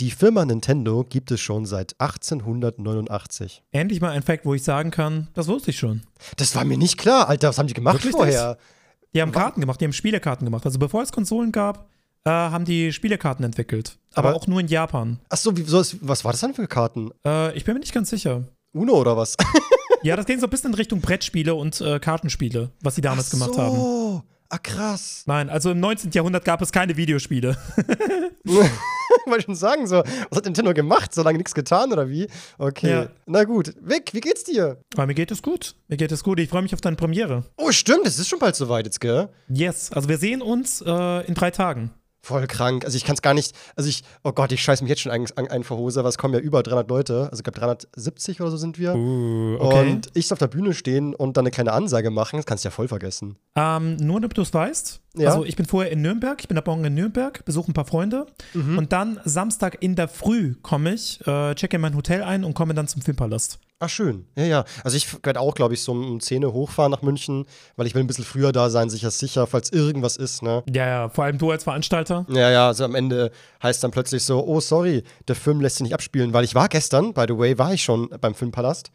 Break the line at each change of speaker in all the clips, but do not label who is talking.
Die Firma Nintendo gibt es schon seit 1889.
Endlich mal ein Fact, wo ich sagen kann, das wusste ich schon.
Das war mir nicht klar, Alter. Was haben die gemacht
Wirklich
vorher?
Die haben Karten gemacht, die haben Spielekarten gemacht. Also bevor es Konsolen gab, äh, haben die Spielekarten entwickelt. Aber,
Aber-
auch nur in Japan.
Ach so, wie, was war das dann für Karten?
Äh, ich bin mir nicht ganz sicher.
Uno oder was?
Ja, das ging so ein bisschen in Richtung Brettspiele und äh, Kartenspiele, was sie damals
Ach
gemacht
so.
haben.
Ah, krass.
Nein, also im 19. Jahrhundert gab es keine Videospiele.
Wollte schon sagen, so, was hat Nintendo gemacht? So lange nichts getan oder wie? Okay.
Ja.
Na gut. Vic, wie geht's dir?
Aber mir geht es gut. Mir geht es gut. Ich freue mich auf deine Premiere.
Oh, stimmt, es ist schon bald soweit jetzt, gell?
Yes. Also wir sehen uns äh, in drei Tagen.
Voll krank. Also ich kann es gar nicht, also ich, oh Gott, ich scheiß mich jetzt schon ein, ein, ein vor Hose, aber es kommen ja über 300 Leute, also ich glaube 370 oder so sind wir.
Uh, okay.
Und ich soll auf der Bühne stehen und dann eine kleine Ansage machen, das kannst du ja voll vergessen.
Ähm, nur damit du es weißt.
Ja.
Also ich bin vorher in Nürnberg, ich bin ab morgen in Nürnberg, besuche ein paar Freunde
Mhm.
und dann Samstag in der Früh komme ich, äh, checke in mein Hotel ein und komme dann zum Filmpalast.
Ach, schön. Ja, ja. Also ich werde auch, glaube ich, so um 10 Uhr hochfahren nach München, weil ich will ein bisschen früher da sein, sicher sicher, falls irgendwas ist, ne?
Ja, ja, vor allem du als Veranstalter.
Ja, ja, also am Ende heißt dann plötzlich so, oh, sorry, der Film lässt sich nicht abspielen, weil ich war gestern, by the way, war ich schon beim Filmpalast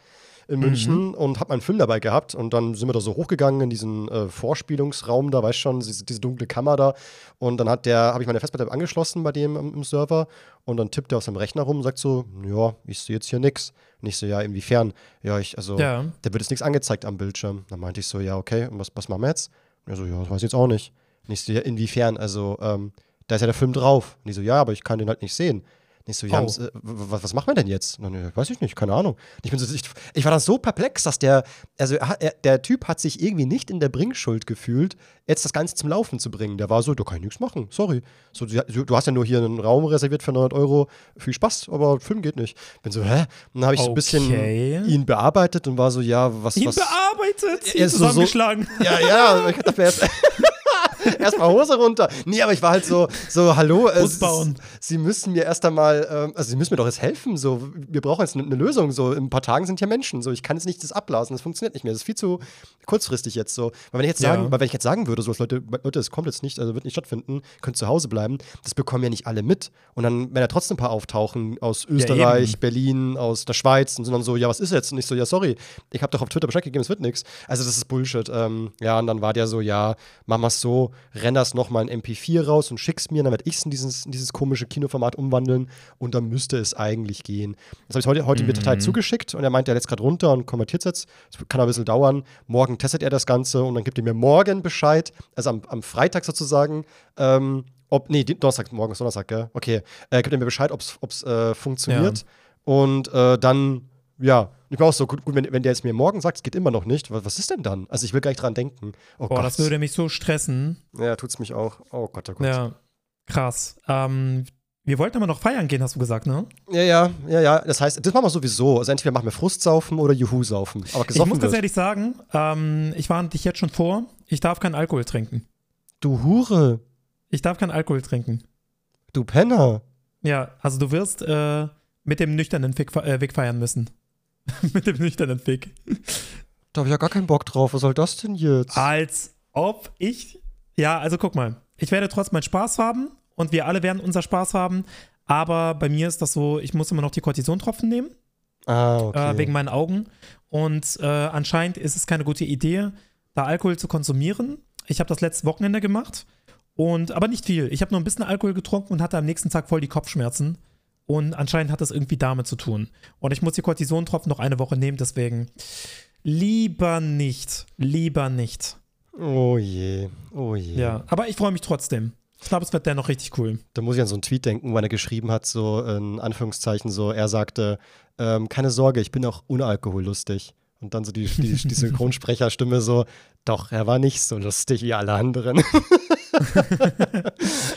in München und habe meinen Film dabei gehabt und dann sind wir da so hochgegangen in diesen äh, Vorspielungsraum da, weißt schon, diese, diese dunkle Kammer da und dann hat der, habe ich meine Festplatte angeschlossen bei dem im, im Server und dann tippt er auf seinem Rechner rum und sagt so, ja, ich sehe jetzt hier nix. Und ich so, ja, inwiefern? Ja, ich, also,
Ja.
da wird jetzt nichts angezeigt am Bildschirm. Dann meinte ich so, ja, okay, und was, was machen wir jetzt? Und er so, ja, das weiß ich jetzt auch nicht. Und ich so, ja, inwiefern? Also, ähm, da ist ja der Film drauf. Und ich so, ja, aber ich kann den halt nicht sehen. Und ich so, ja,
Oh.
was, äh, was, was machen wir denn jetzt? Dann, ja, weiß ich nicht, keine Ahnung. Ich, bin so, ich, ich war dann so perplex, dass der, also er, er, der Typ hat sich irgendwie nicht in der Bringschuld gefühlt, jetzt das Ganze zum Laufen zu bringen. Der war so, da kann ich nichts machen, sorry. So, du, du hast ja nur hier einen Raum reserviert für 900 Euro, viel Spaß, aber Film geht nicht. Bin so, hä? Und dann habe ich so ein bisschen
Okay.
ihn bearbeitet und war so, ja, was,
Ihn
was.
bearbeitet,
Ja,
ihn
so- so-
zusammengeschlagen.
Ja, ja, ich dachte mir erst. Erstmal Hose runter. Nee, aber ich war halt so, so hallo. Äh. Sie müssen mir erst einmal, ähm, also Sie müssen mir doch jetzt helfen. So, wir brauchen jetzt eine, eine Lösung. So, in ein paar Tagen sind ja Menschen. So, ich kann jetzt nicht das abblasen. Das funktioniert nicht mehr. Das ist viel zu kurzfristig jetzt so. Weil wenn ich jetzt
Ja.
sagen, weil wenn ich jetzt sagen würde, so Leute, Leute, das kommt jetzt nicht, also wird nicht stattfinden, könnt zu Hause bleiben, das bekommen ja nicht alle mit. Und dann werden ja trotzdem ein paar auftauchen aus Österreich,
eben.
Berlin, aus der Schweiz und sind dann so, ja, was ist jetzt? Und ich so, ja, sorry, ich habe doch auf Twitter Bescheid gegeben, es wird nichts. Also das ist Bullshit. Ähm, ja, und dann war der so, ja, mach mal's so, renn das nochmal in MP4 raus und schick's mir, dann werde ich es in dieses, in dieses komische Kinoformat umwandeln und dann müsste es eigentlich gehen. Das habe ich heute, heute mir total zugeschickt und er meinte, er lädt gerade runter und konvertiert es jetzt. Das kann ein bisschen dauern. Morgen testet er das Ganze und dann gibt er mir morgen Bescheid, also am, am Freitag sozusagen, ähm, ob, nee, Donnerstag, morgen ist Donnerstag, gell? Okay. Äh, gibt er mir Bescheid, ob es äh, funktioniert. Und äh, dann, ja, ich bin auch so, gut, gut wenn, wenn der jetzt mir morgen sagt, es geht immer noch nicht, was, was ist denn dann? Also ich will gar nicht dran denken. Oh
Boah,
Gott.
das würde mich so stressen.
ja, tut's mich auch. Oh Gott, oh Gott.
Ja, krass. Ähm, wir wollten aber noch feiern gehen, hast du gesagt, ne?
Ja, ja, ja, ja. Das heißt, das machen wir sowieso. Also entweder machen wir Frustsaufen oder Juhu-Saufen. Aber
Ich muss ganz ehrlich sagen, ähm, ich warne dich jetzt schon vor, ich darf keinen Alkohol trinken.
Du Hure,
Ich darf keinen Alkohol trinken.
du Penner.
Ja, also du wirst äh, mit dem nüchternen Fick, äh, Weg feiern müssen. mit dem nüchternen Fick.
Da habe ich ja gar keinen Bock drauf. Was soll das denn jetzt?
Als ob ich. Ja, also guck mal. Ich werde trotzdem meinen Spaß haben und wir alle werden unser Spaß haben. Aber bei mir ist das so, ich muss immer noch die Kortisontropfen nehmen,
Ah, okay.
äh, wegen meinen Augen. Und äh, anscheinend ist es keine gute Idee, da Alkohol zu konsumieren. Ich habe das letzte Wochenende gemacht. Und, aber nicht viel. Ich habe nur ein bisschen Alkohol getrunken und hatte am nächsten Tag voll die Kopfschmerzen. Und anscheinend hat das irgendwie damit zu tun. Und ich muss die Kortisontropfen noch eine Woche nehmen, deswegen lieber nicht. Lieber nicht.
oh je, oh je.
Ja, aber ich freue mich trotzdem. Ich glaube, es wird dennoch richtig cool.
Da muss ich an so einen Tweet denken, wo er geschrieben hat, so in Anführungszeichen, so, er sagte, ähm, keine Sorge, ich bin auch unalkohollustig. Und dann so die, die, die Synchronsprecherstimme so, doch, er war nicht so lustig wie alle anderen.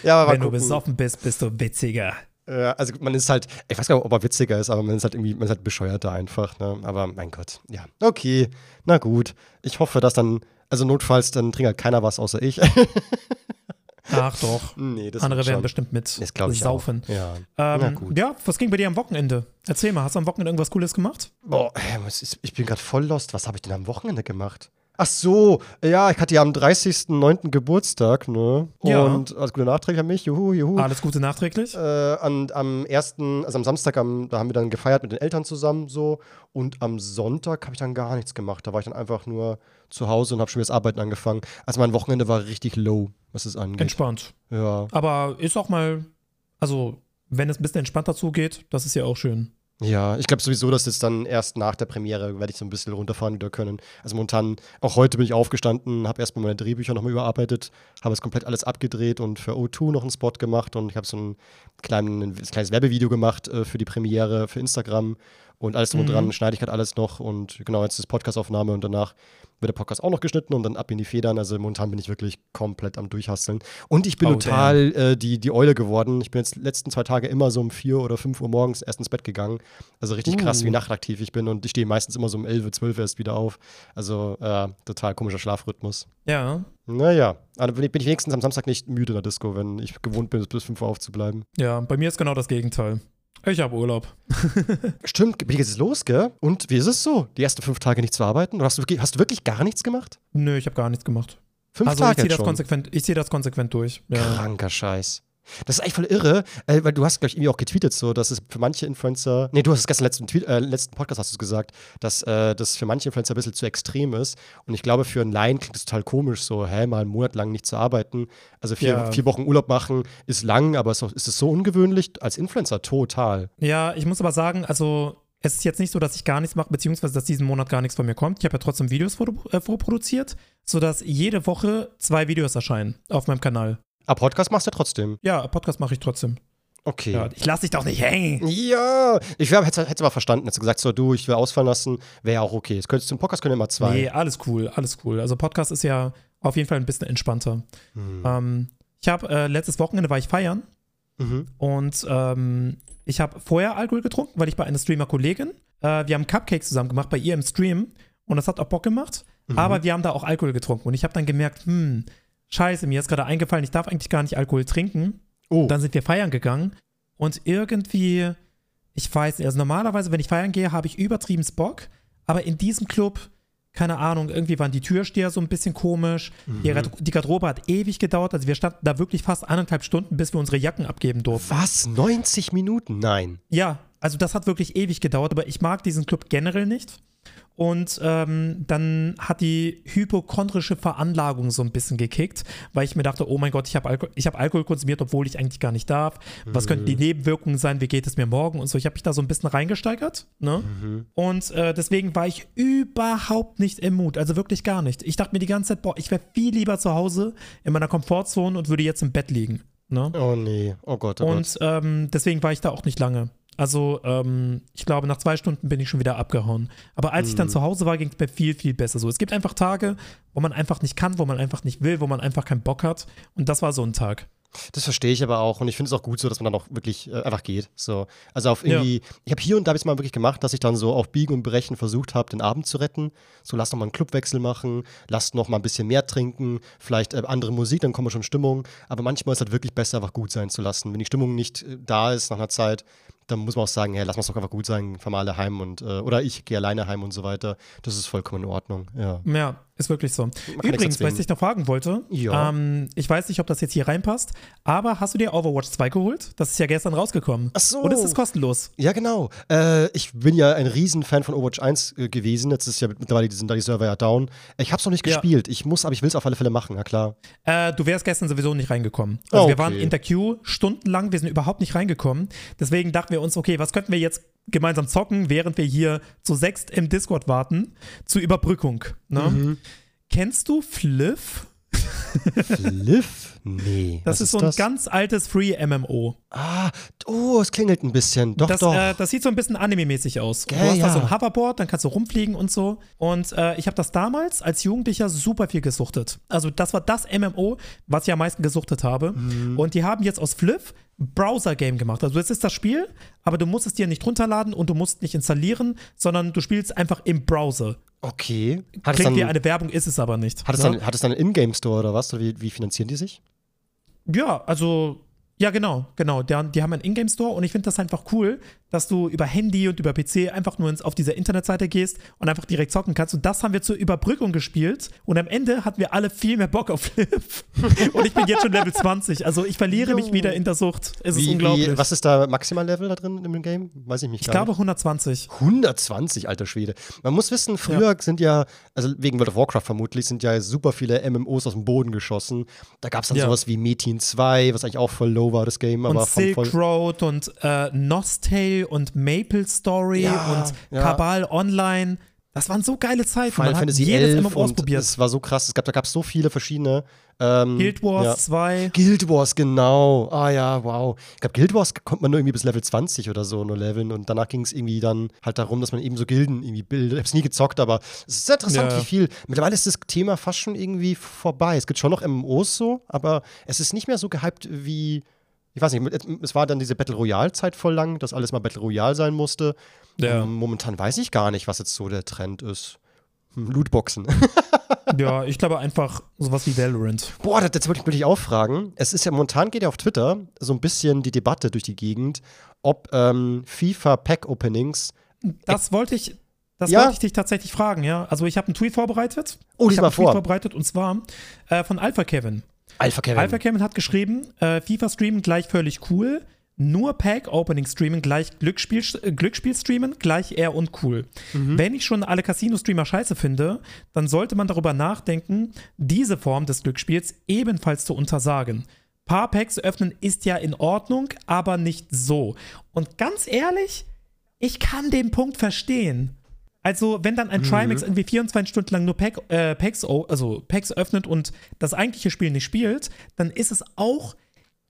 ja, aber
Wenn du besoffen bist, bist du witziger.
Äh, also man ist halt, ich weiß gar nicht, ob er witziger ist, aber man ist halt irgendwie, man ist halt bescheuerter einfach, ne? Aber mein Gott, ja. Okay, na gut. Ich hoffe, dass dann, also notfalls, dann trinkt halt keiner was außer ich.
Ach doch.
nee, das
Andere werden bestimmt mit
Das ich
saufen.
Auch. Ja.
Ähm, ja, was ging bei dir am Wochenende? Erzähl mal, hast du am Wochenende irgendwas Cooles gemacht?
Boah, ich bin gerade voll lost. Was habe ich denn am Wochenende gemacht? Ach so, ja, ich hatte ja am 30.09. Geburtstag, ne?
Ja.
Und alles Gute nachträglich an mich, juhu, juhu.
Alles Gute nachträglich.
Äh, an, am ersten, also am Samstag, am, da haben wir dann gefeiert mit den Eltern zusammen so. Und am Sonntag habe ich dann gar nichts gemacht. Da war ich dann einfach nur zu Hause und habe schon wieder das Arbeiten angefangen. Also mein Wochenende war richtig low, was es angeht.
Entspannt.
Ja.
Aber ist auch mal, also, wenn es ein bisschen entspannter zugeht, das ist ja auch schön.
Ja, ich glaube sowieso, dass jetzt dann erst nach der Premiere werde ich so ein bisschen runterfahren wieder können. Also momentan, auch heute bin ich aufgestanden, habe erstmal meine Drehbücher nochmal überarbeitet, habe es komplett alles abgedreht und für O2 noch einen Spot gemacht und ich habe so ein, kleinen, ein kleines Werbevideo gemacht äh, für die Premiere für Instagram und alles drum und
Mhm.
dran schneide ich gerade alles noch und genau, jetzt ist Podcastaufnahme und danach wird der Podcast auch noch geschnitten und dann ab in die Federn. Also momentan bin ich wirklich komplett am Durchhasseln. Und ich bin
Oh,
total äh, die, die Eule geworden. Ich bin jetzt die letzten zwei Tage immer so um vier oder fünf Uhr morgens erst ins Bett gegangen. Also richtig krass,
Uh.
wie nachtaktiv ich bin und ich stehe meistens immer so um 11, 12 erst wieder auf. Also äh, total komischer Schlafrhythmus.
Ja,
Naja, aber bin ich bin ich wenigstens am Samstag nicht müde in der Disco, wenn ich gewohnt bin, bis 5 Uhr aufzubleiben.
ja, bei mir ist genau das Gegenteil. Ich habe Urlaub.
Stimmt, wie geht es los, gell? Und wie ist es so? Die ersten fünf Tage nicht zu arbeiten? Oder hast du wirklich, hast du wirklich gar nichts gemacht?
Nö, ich habe gar nichts gemacht.
Fünf
also ich
Tage
ziehe
jetzt
das, konsequent, ich zieh das konsequent durch. Ja.
Kranker Scheiß. Das ist eigentlich voll irre, äh, weil du hast, glaube ich, irgendwie auch getweetet, so, dass es für manche Influencer, nee, du hast es gestern letzten, Tweet, äh, letzten Podcast hast du es gesagt, dass äh, das für manche Influencer ein bisschen zu extrem ist. Und ich glaube, für einen Laien klingt das total komisch, so, hä, mal einen Monat lang nicht zu arbeiten. Also vier,
Ja.
vier Wochen Urlaub machen ist lang, aber ist, auch- ist es so ungewöhnlich als Influencer? Total.
ja, ich muss aber sagen, also es ist jetzt nicht so, dass ich gar nichts mache, beziehungsweise dass diesen Monat gar nichts von mir kommt. Ich habe ja trotzdem Videos äh, vorproduziert, sodass jede Woche zwei Videos erscheinen auf meinem Kanal.
Aber Podcast machst du trotzdem.
Ja, Podcast mache ich trotzdem.
Okay.
Ja, ich lasse dich doch nicht hängen.
Ja, ich hätte es aber verstanden. Hätte gesagt, so du, ich will ausfallen lassen, wäre ja auch okay. Es könntest zum Podcast können immer zwei.
Nee, alles cool, alles cool. Also Podcast ist ja auf jeden Fall ein bisschen entspannter.
Hm.
Ähm, ich habe äh, letztes Wochenende war ich feiern
Mhm.
und ähm, ich habe vorher Alkohol getrunken, weil ich bei einer Streamer-Kollegin, äh, wir haben Cupcakes zusammen gemacht bei ihr im Stream und das hat auch Bock gemacht,
Mhm.
aber wir haben da auch Alkohol getrunken und ich habe dann gemerkt, hm, scheiße, mir ist gerade eingefallen, ich darf eigentlich gar nicht Alkohol trinken.
Oh,
Dann sind wir feiern gegangen und irgendwie, ich weiß nicht, also normalerweise, wenn ich feiern gehe, habe ich übertrieben Bock, aber in diesem Club, keine Ahnung, irgendwie waren die Türsteher so ein bisschen komisch. Die, Gard- die Garderobe hat ewig gedauert, also wir standen da wirklich fast anderthalb Stunden, bis wir unsere Jacken abgeben durften.
was? 90 Minuten? Nein.
Ja, also das hat wirklich ewig gedauert, aber ich mag diesen Club generell nicht. Und ähm, dann hat die hypochondrische Veranlagung so ein bisschen gekickt, weil ich mir dachte, oh mein Gott, ich habe Alko hab Alkohol konsumiert, obwohl ich eigentlich gar nicht darf. Was könnten die Nebenwirkungen sein? Wie geht es mir morgen? Und so. Ich habe mich da so ein bisschen reingesteigert. Ne? Und äh, deswegen war ich überhaupt nicht im Mut. Also wirklich gar nicht. Ich dachte mir die ganze Zeit, boah, ich wäre viel lieber zu Hause in meiner Komfortzone und würde jetzt im Bett liegen. Ne?
Oh nee. Oh Gott, oh Gott.
Und ähm, deswegen war ich da auch nicht lange. Also, ähm, ich glaube, nach zwei Stunden bin ich schon wieder abgehauen. Aber als ich
Mhm.
dann zu Hause war, ging es mir viel, viel besser so. Es gibt einfach Tage, wo man einfach nicht kann, wo man einfach nicht will, wo man einfach keinen Bock hat. Und das war so ein Tag.
Das verstehe ich aber auch und ich finde es auch gut so, dass man dann auch wirklich äh, einfach geht. So, also auf irgendwie, ich habe hier und da habe ich es mal wirklich gemacht, dass ich dann so auf Biegen und Brechen versucht habe, den Abend zu retten. So, lass noch mal einen Clubwechsel machen, lass noch mal ein bisschen mehr trinken, vielleicht äh, andere Musik, dann kommen wir schon Stimmung. Aber manchmal ist es halt wirklich besser, einfach gut sein zu lassen. Wenn die Stimmung nicht äh, da ist nach einer Zeit, dann muss man auch sagen, hey, lass uns doch einfach gut sein, fahr mal alle heim und äh, oder ich gehe alleine heim und so weiter. Das ist vollkommen in Ordnung. Ja.
Ja, ist wirklich so. Übrigens, was ich noch fragen wollte,
Ja.
ähm, ich weiß nicht, ob das jetzt hier reinpasst, aber hast du dir Overwatch 2 geholt? Das ist ja gestern rausgekommen.
Ach so.
Und es ist kostenlos.
Ja, genau. Äh, ich bin ja ein Riesenfan von Overwatch 1 äh, gewesen. Jetzt ist ja mittlerweile sind da die Server ja down. Ich habe es noch nicht
Ja.
gespielt. Ich muss, aber ich will es auf alle Fälle machen, ja klar.
Äh, du wärst gestern sowieso nicht reingekommen. Also
Ah,
wir waren
okay.
in der Queue stundenlang, wir sind überhaupt nicht reingekommen. Deswegen dachten wir uns, okay, was könnten wir jetzt gemeinsam zocken, während wir hier zu sechst im Discord warten, zur Überbrückung. Ne?
Mhm.
Kennst du Fliff?
Liv? Nee.
Das ist so ein ganz altes Free-MMO.
Ah, oh, es klingelt ein bisschen. Doch,
das,
doch.
Äh, das sieht so ein bisschen anime-mäßig aus.
Gell,
du hast
ja.
da so ein Hoverboard, dann kannst du rumfliegen und so. Und äh, ich habe das damals als Jugendlicher super viel gesuchtet. Also das war das MMO, was ich am meisten gesuchtet habe.
Mhm.
Und die haben jetzt aus Fliff Browser-Game gemacht. Also es ist das Spiel, aber du musst es dir nicht runterladen und du musst nicht installieren, sondern du spielst einfach im Browser.
okay. Hat es
Klingt wie eine Werbung, ist es aber nicht.
hat es
ne?
dann, hat es dann einen Ingame-Store oder was? Oder wie, wie finanzieren die sich?
Ja, also, ja, genau, genau. Die, die haben einen Ingame-Store und ich finde das einfach cool, dass du über Handy und über PC einfach nur ins, auf diese Internetseite gehst und einfach direkt zocken kannst. Und das haben wir zur Überbrückung gespielt. Und am Ende hatten wir alle viel mehr Bock auf Flip. und ich bin jetzt schon Level 20. Also ich verliere mich wieder in der Sucht. Es ist
Wie,
unglaublich.
wie, was ist da Maximal-Level da drin im Game? Weiß ich nicht.
ich glaube
nicht.
120.
120, alter Schwede. Man muss wissen, früher sind ja, also wegen World of Warcraft vermutlich, sind ja super viele MMOs aus dem Boden geschossen. Da gab es dann
Ja.
sowas wie Metin 2, was eigentlich auch voll low war, das Game, aber
und Silk. Road und äh, Nostale und Maple Story
Ja,
und
ja.
Kabal Online. Das waren so geile Zeiten.
Final
Man
Fantasy
hat jedes
11
MMO ausprobiert.
es war so krass. Es gab, da gab es so viele verschiedene. Ähm,
Guild Wars
ja.
2.
Guild Wars, genau. Ah ja, wow. Ich glaube, Guild Wars konnte man nur irgendwie bis Level 20 oder so nur leveln und danach ging es irgendwie dann halt darum, dass man eben so Gilden irgendwie bildet. Ich habe es nie gezockt, aber es ist sehr interessant,
Ja.
wie viel. Mittlerweile ist das Thema fast schon irgendwie vorbei. Es gibt schon noch MMOs so, aber es ist nicht mehr so gehypt wie. Ich weiß nicht, es war dann diese Battle Royale-Zeit voll lang, dass alles mal Battle Royale sein musste.
Ja.
Und momentan weiß ich gar nicht, was jetzt so der Trend ist. Hm, Lootboxen.
Ja, ich glaube einfach sowas wie Valorant.
Boah, das, das wollte ich, wollte ich auch fragen. Es ist ja momentan geht ja auf Twitter so ein bisschen die Debatte durch die Gegend, ob ähm, FIFA Pack Openings.
Das wollte ich. Das
Ja.
wollte ich dich tatsächlich fragen, ja. Also ich habe einen Tweet vorbereitet.
Oh,
ich habe einen Tweet
vor.
vorbereitet und zwar äh, von Alpha Kevin.
Alpha Kevin.
Alpha Kevin hat geschrieben, äh, FIFA streamen gleich völlig cool, nur Pack-Opening streamen gleich Glücksspiel, äh, Glücksspiel streamen gleich eher uncool.
Mhm.
Wenn ich schon alle Casino-Streamer scheiße finde, dann sollte man darüber nachdenken, diese Form des Glücksspiels ebenfalls zu untersagen. Paar Packs öffnen ist ja in Ordnung, aber nicht so. Und ganz ehrlich, ich kann den Punkt verstehen. Also, wenn dann ein Trimax irgendwie 24 Stunden lang nur Pack, äh, Packs, also Packs öffnet und das eigentliche Spiel nicht spielt, dann ist es auch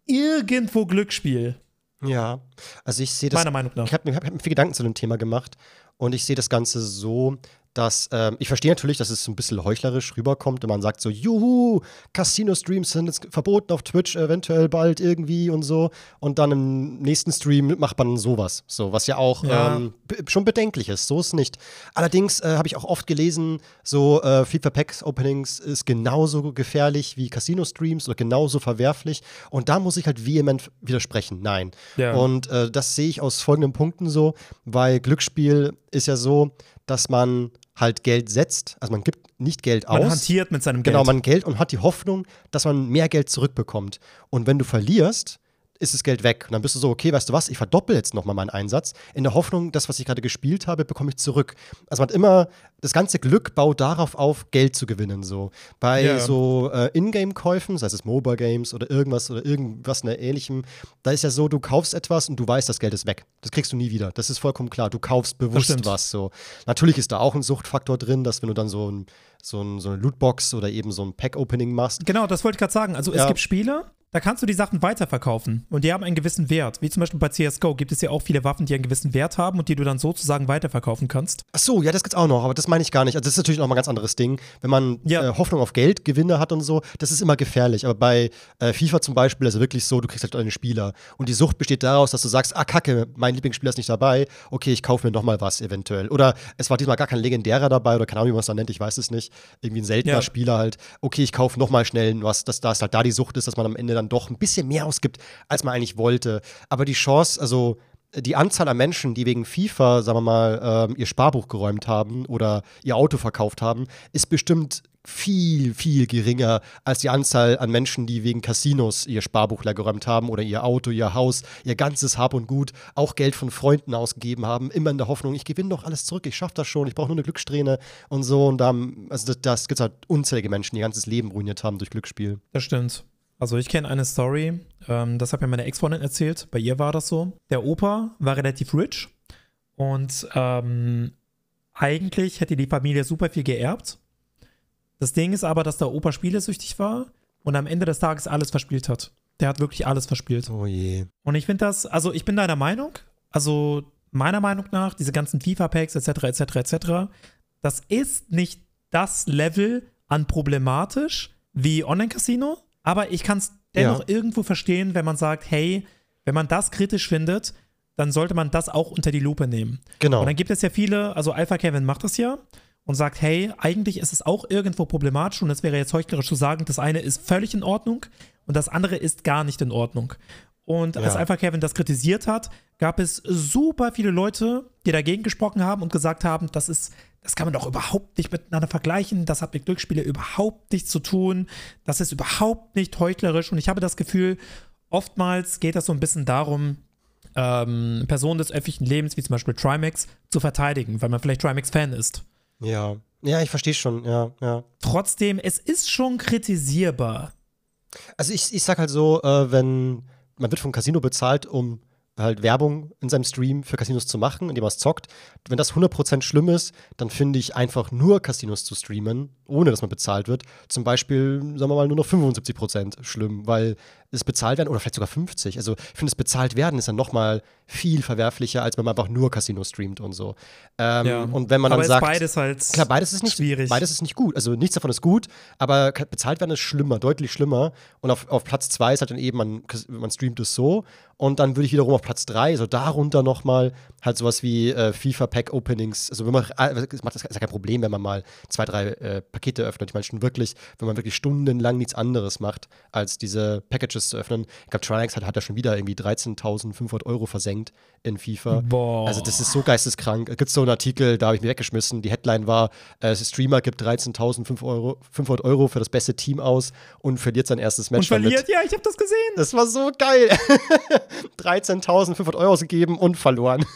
irgendwo Glücksspiel.
Ja, also ich sehe das.
Meiner Meinung nach.
Ich habe mir, hab mir viel Gedanken zu dem Thema gemacht und ich sehe das Ganze so, dass ähm, ich verstehe natürlich, dass es so ein bisschen heuchlerisch rüberkommt, wenn man sagt so, juhu, Casino-Streams sind jetzt verboten auf Twitch eventuell bald irgendwie und so und dann im nächsten Stream macht man sowas, so was ja auch
Ja.
Ähm, schon bedenklich ist, so ist nicht. Allerdings äh, habe ich auch oft gelesen, so äh, FIFA Packs Openings ist genauso gefährlich wie Casino-Streams oder genauso verwerflich und da muss ich halt vehement widersprechen, nein.
Ja.
Und äh, das sehe ich aus folgenden Punkten so, weil Glücksspiel ist ja so, dass man halt Geld setzt, also man gibt nicht Geld
Man
aus.
hantiert mit seinem Geld.
Genau, man Geld und hat die Hoffnung, dass man mehr Geld zurückbekommt. Und wenn du verlierst, ist das Geld weg. Und dann bist du so, okay, weißt du was, ich verdoppel jetzt nochmal meinen Einsatz, in der Hoffnung, das, was ich gerade gespielt habe, bekomme ich zurück. Also man hat immer, das ganze Glück baut darauf auf, Geld zu gewinnen. So. Bei
Ja.
so äh, Ingame-Käufen, sei es Mobile Games oder irgendwas oder irgendwas in der ähnlichem, da ist ja so, du kaufst etwas und du weißt, das Geld ist weg. Das kriegst du nie wieder. Das ist vollkommen klar. Du kaufst bewusst was. So. Natürlich ist da auch ein Suchtfaktor drin, dass wenn du dann so, ein, so, ein, so eine Lootbox oder eben so ein Pack-Opening machst,
Genau, das wollte ich gerade sagen. Also es
Ja.
gibt Spiele, da kannst du die Sachen weiterverkaufen und die haben einen gewissen Wert. Wie zum Beispiel bei CSGO gibt es ja auch viele Waffen, die einen gewissen Wert haben und die du dann sozusagen weiterverkaufen kannst.
Ach so, ja, das gibt's auch noch, aber das meine ich gar nicht. Also das ist natürlich noch mal ein ganz anderes Ding. Wenn man
Ja.
äh, Hoffnung auf Geld, Gewinne hat und so, das ist immer gefährlich. Aber bei äh, FIFA zum Beispiel ist es wirklich so, du kriegst halt deine Spieler. Und die Sucht besteht daraus, dass du sagst, ah, kacke, mein Lieblingsspieler ist nicht dabei, okay, ich kaufe mir noch mal was eventuell. Oder es war diesmal gar kein legendärer dabei oder keine Ahnung, wie man es dann nennt, ich weiß es nicht. Irgendwie ein seltener
Ja.
Spieler halt, okay, ich kaufe noch mal schnell was, dass das halt da die Sucht ist, dass man am Ende dann doch ein bisschen mehr ausgibt, als man eigentlich wollte. Aber die Chance, also die Anzahl an Menschen, die wegen FIFA, sagen wir mal, ähm, ihr Sparbuch geräumt haben oder ihr Auto verkauft haben, ist bestimmt viel, viel geringer als die Anzahl an Menschen, die wegen Casinos ihr Sparbuch leer geräumt haben oder ihr Auto, ihr Haus, ihr ganzes Hab und Gut, auch Geld von Freunden ausgegeben haben, immer in der Hoffnung, ich gewinne doch alles zurück, ich schaffe das schon, ich brauche nur eine Glückssträhne und so. Und da, also das, das gibt halt unzählige Menschen, die ihr ganzes Leben ruiniert haben durch Glücksspiel.
Das stimmt. Also ich kenne eine Story, ähm, das hat mir meine Ex-Freundin erzählt, bei ihr war das so. Der Opa war relativ rich und ähm, eigentlich hätte die Familie super viel geerbt. Das Ding ist aber, dass der Opa spielesüchtig war und am Ende des Tages alles verspielt hat. Der hat wirklich alles verspielt.
Oh je.
Und ich finde das, also ich bin deiner Meinung, also meiner Meinung nach, diese ganzen FIFA-Packs etc. etc. etc. Das ist nicht das Level an problematisch wie Online-Casino, aber ich kann es dennoch
Ja.
irgendwo verstehen, wenn man sagt, hey, wenn man das kritisch findet, dann sollte man das auch unter die Lupe nehmen.
Genau.
Und dann gibt es ja viele, also Alpha Kevin macht das ja und sagt, hey, eigentlich ist es auch irgendwo problematisch und es wäre jetzt heuchlerisch zu sagen, das eine ist völlig in Ordnung und das andere ist gar nicht in Ordnung. Und als
Ja.
Alpha Kevin das kritisiert hat, gab es super viele Leute, die dagegen gesprochen haben und gesagt haben, das ist, das kann man doch überhaupt nicht miteinander vergleichen, das hat mit Glücksspiele überhaupt nichts zu tun, das ist überhaupt nicht heuchlerisch. Und ich habe das Gefühl, oftmals geht das so ein bisschen darum, ähm, Personen des öffentlichen Lebens, wie zum Beispiel Trimax, zu verteidigen, weil man vielleicht Trimax-Fan ist.
Ja. Ja, ich verstehe schon, ja, ja.
Trotzdem, es ist schon kritisierbar.
Also ich, ich sag halt so, äh, wenn man wird vom Casino bezahlt, um halt Werbung in seinem Stream für Casinos zu machen, indem man es zockt. Wenn das 100% schlimm ist, dann finde ich einfach nur Casinos zu streamen, ohne dass man bezahlt wird. Zum Beispiel, sagen wir mal, nur noch 75% schlimm, weil es bezahlt werden, oder vielleicht sogar 50. Also ich finde, das bezahlt werden ist dann noch mal viel verwerflicher, als wenn man einfach nur Casino streamt und so. Ähm, Und wenn man
aber
dann sagt,
beides halt
Klar, beides ist nicht
schwierig.
Beides ist nicht gut. Also nichts davon ist gut, aber bezahlt werden ist schlimmer, deutlich schlimmer. Und auf, auf Platz zwei ist halt dann eben, man, man streamt es so. Und dann würde ich wiederum auf Platz drei, also darunter nochmal halt sowas wie äh, FIFA Pack Openings. Also wenn man, äh, das macht das ist ja kein Problem, wenn man mal zwei, drei äh, Pakete öffnet. Ich meine schon wirklich, wenn man wirklich stundenlang nichts anderes macht, als diese Packages zu öffnen. Ich glaube, Trinex hat, hat ja schon wieder irgendwie 13.500 Euro versenkt in FIFA.
Boah.
Also das ist so geisteskrank. Es gibt so einen Artikel, da habe ich mir weggeschmissen. Die Headline war, äh, Streamer gibt 13.500 Euro, 500 Euro für das beste Team aus und verliert sein erstes Match
und verliert,
damit.
ja, ich habe das gesehen.
Das war so geil. 13.500 Euro ausgegeben und verloren.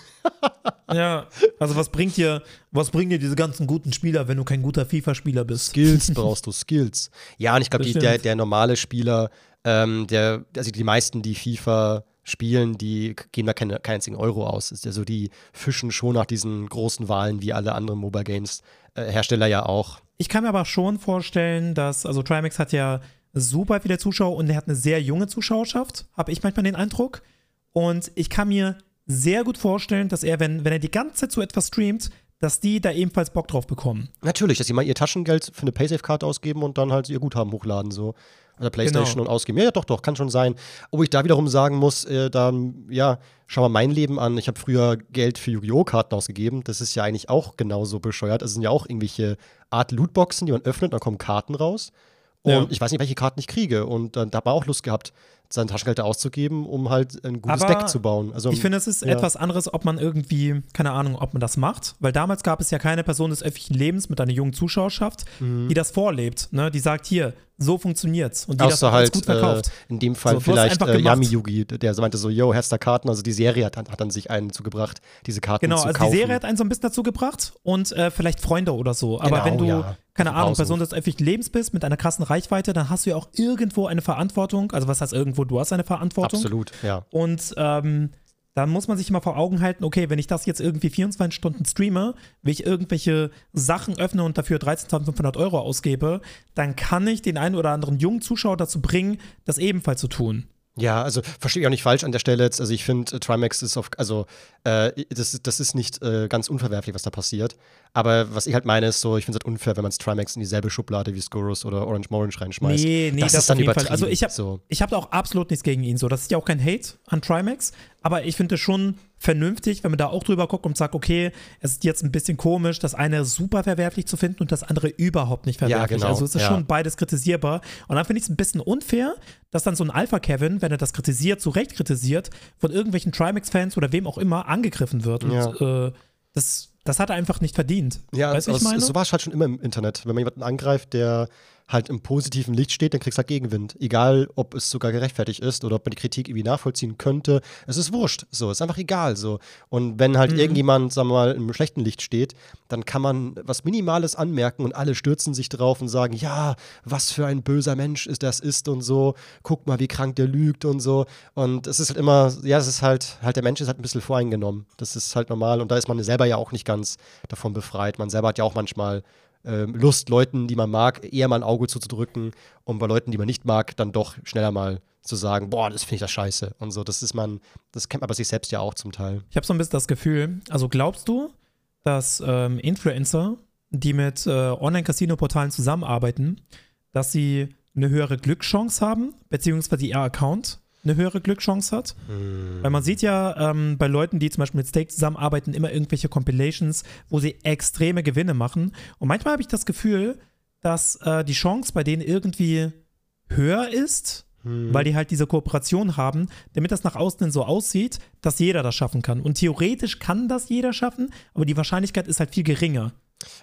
Ja, also was bringt dir, was bringen dir diese ganzen guten Spieler, wenn du kein guter FIFA-Spieler bist?
Skills brauchst du, Skills. Ja, und ich glaube, der, der normale Spieler, ähm, der, also die meisten, die FIFA spielen, die geben da keine, keinen einzigen Euro aus. Ist ja so, die fischen schon nach diesen großen Wahlen wie alle anderen Mobile Games äh, Hersteller ja auch.
Ich kann mir aber schon vorstellen, dass, also Trimax hat ja super viele Zuschauer und er hat eine sehr junge Zuschauerschaft, habe ich manchmal den Eindruck. Und ich kann mir sehr gut vorstellen, dass er, wenn, wenn er die ganze Zeit so etwas streamt, dass die da ebenfalls Bock drauf bekommen.
Natürlich, dass sie mal ihr Taschengeld für eine Paysafe-Karte ausgeben und dann halt ihr Guthaben hochladen, so. Oder Playstation
Genau.
und ausgeben. Ja, ja, doch, doch, kann schon sein. Ob ich da wiederum sagen muss, äh, dann, ja, schau mal mein Leben an. Ich habe früher Geld für Yu-Gi-Oh! Karten ausgegeben. Das ist ja eigentlich auch genauso bescheuert. Es sind ja auch irgendwelche Art Lootboxen, die man öffnet, dann kommen Karten raus. Und
Ja.
ich weiß nicht, welche Karten ich kriege. Und dann da hat man auch Lust gehabt, sein Taschengeld da auszugeben, um halt ein gutes
Aber
Deck zu bauen. Also,
Ich finde, es ist
ja.
etwas anderes, ob man irgendwie, keine Ahnung, ob man das macht, weil damals gab es ja keine Person des öffentlichen Lebens mit einer jungen Zuschauerschaft,
Mhm.
die das vorlebt, ne? die sagt, hier, so funktioniert's und die das
Außer
als
halt
gut
äh,
verkauft.
in dem Fall
So,
vielleicht äh. Yami Yugi, der meinte so, yo, hast da Karten? Also die Serie hat, hat dann sich einen zugebracht, diese Karten
Genau,
zu
also
kaufen.
die Serie hat einen so ein bisschen dazu gebracht und äh, vielleicht Freunde oder so. Aber
Genau,
wenn du,
ja.
keine Ahnung. Person des öffentlichen Lebens bist mit einer krassen Reichweite, dann hast du ja auch irgendwo eine Verantwortung. Also was heißt irgendwo, du hast eine Verantwortung.
Absolut, ja.
Und ähm, dann muss man sich immer vor Augen halten, okay, wenn ich das jetzt irgendwie 24 Stunden streame, will ich irgendwelche Sachen öffne und dafür 13.500 Euro ausgebe, dann kann ich den einen oder anderen jungen Zuschauer dazu bringen, das ebenfalls zu tun.
Ja, also verstehe ich auch nicht falsch an der Stelle jetzt. Also ich finde, äh, Trimax ist auf, also äh, das, das ist nicht äh, ganz unverwerflich, was da passiert. Aber was ich halt meine, ist so, ich finde es halt unfair, wenn man Trimax in dieselbe Schublade wie Scorus oder Orange Morange reinschmeißt.
Nee, nee,
das,
das
ist dann
jeden Fall.
übertrieben.
Also ich habe
so.
ich hab da auch absolut nichts gegen ihn. So, das ist ja auch kein Hate an Trimax, aber ich finde es schon vernünftig, wenn man da auch drüber guckt und sagt, okay, es ist jetzt ein bisschen komisch, das eine super verwerflich zu finden und das andere überhaupt nicht verwerflich.
genau,
also es ist
ja.
schon beides kritisierbar. Und dann finde ich es ein bisschen unfair, dass dann so ein Alpha-Kevin, wenn er das kritisiert, zu Recht kritisiert, von irgendwelchen Trimax-Fans oder wem auch immer angegriffen wird. Und
Ja.
äh, das, das hat er einfach nicht verdient.
Ja,
weißt was ich meine?
so war es halt schon immer im Internet. Wenn man jemanden angreift, der halt im positiven Licht steht, dann kriegst du halt Gegenwind. Egal, ob es sogar gerechtfertigt ist oder ob man die Kritik irgendwie nachvollziehen könnte. Es ist wurscht. So, ist einfach egal. So. Und wenn
Mhm.
halt irgendjemand, sagen wir mal, im schlechten Licht steht, dann kann man was Minimales anmerken und alle stürzen sich drauf und sagen, ja, was für ein böser Mensch ist das ist und so. Guck mal, wie krank der lügt und so. Und es ist halt immer, ja, es ist halt, halt der Mensch ist halt ein bisschen voreingenommen. Das ist halt normal und da ist man selber ja auch nicht ganz davon befreit. Man selber hat ja auch manchmal Lust, Leuten, die man mag, eher mal ein Auge zuzudrücken und bei Leuten, die man nicht mag, dann doch schneller mal zu sagen, boah, das finde ich das scheiße und so. Das ist man, das kennt man bei sich selbst ja auch zum Teil.
Ich habe so ein bisschen das Gefühl, also glaubst du, dass ähm, Influencer, die mit äh, Online-Casino-Portalen zusammenarbeiten, dass sie eine höhere Glückschance haben, beziehungsweise ihr Account eine höhere Glückschance hat? Weil man sieht ja ähm, bei Leuten, die zum Beispiel mit Stake zusammenarbeiten, immer irgendwelche Compilations, wo sie extreme Gewinne machen. Und manchmal habe ich das Gefühl, dass äh, die Chance bei denen irgendwie höher ist,
Hm.
weil die halt diese Kooperation haben, damit das nach außen hin so aussieht, dass jeder das schaffen kann. Und theoretisch kann das jeder schaffen, aber die Wahrscheinlichkeit ist halt viel geringer.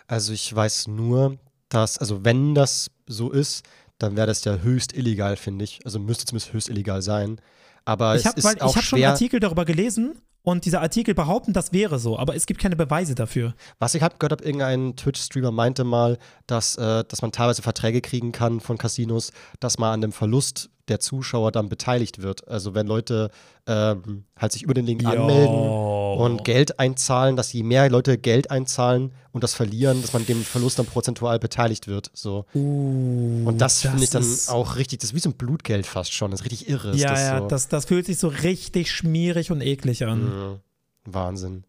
Also ich weiß nur, dass, also wenn das so ist, dann wäre das ja höchst illegal, finde ich. Also müsste zumindest höchst illegal sein. Aber
ich
es
habe hab schon. Artikel darüber gelesen und diese Artikel behaupten, das wäre so, aber es gibt keine Beweise dafür.
Was ich hab gehört habe, irgendein Twitch-Streamer meinte mal, dass, äh, dass man teilweise Verträge kriegen kann von Casinos, dass man an dem Verlust der Zuschauer dann beteiligt wird. Also wenn Leute ähm, halt sich über den Link anmelden und Geld einzahlen, dass je mehr Leute Geld einzahlen und das verlieren, dass man dem Verlust dann prozentual beteiligt wird. So.
Uh,
Und das, finde ich dann auch richtig, das ist wie so ein Blutgeld fast schon. Das ist richtig irre.
Ja,
das
ja,
so.
das, das fühlt sich so richtig schmierig und eklig an.
Mhm. Wahnsinn.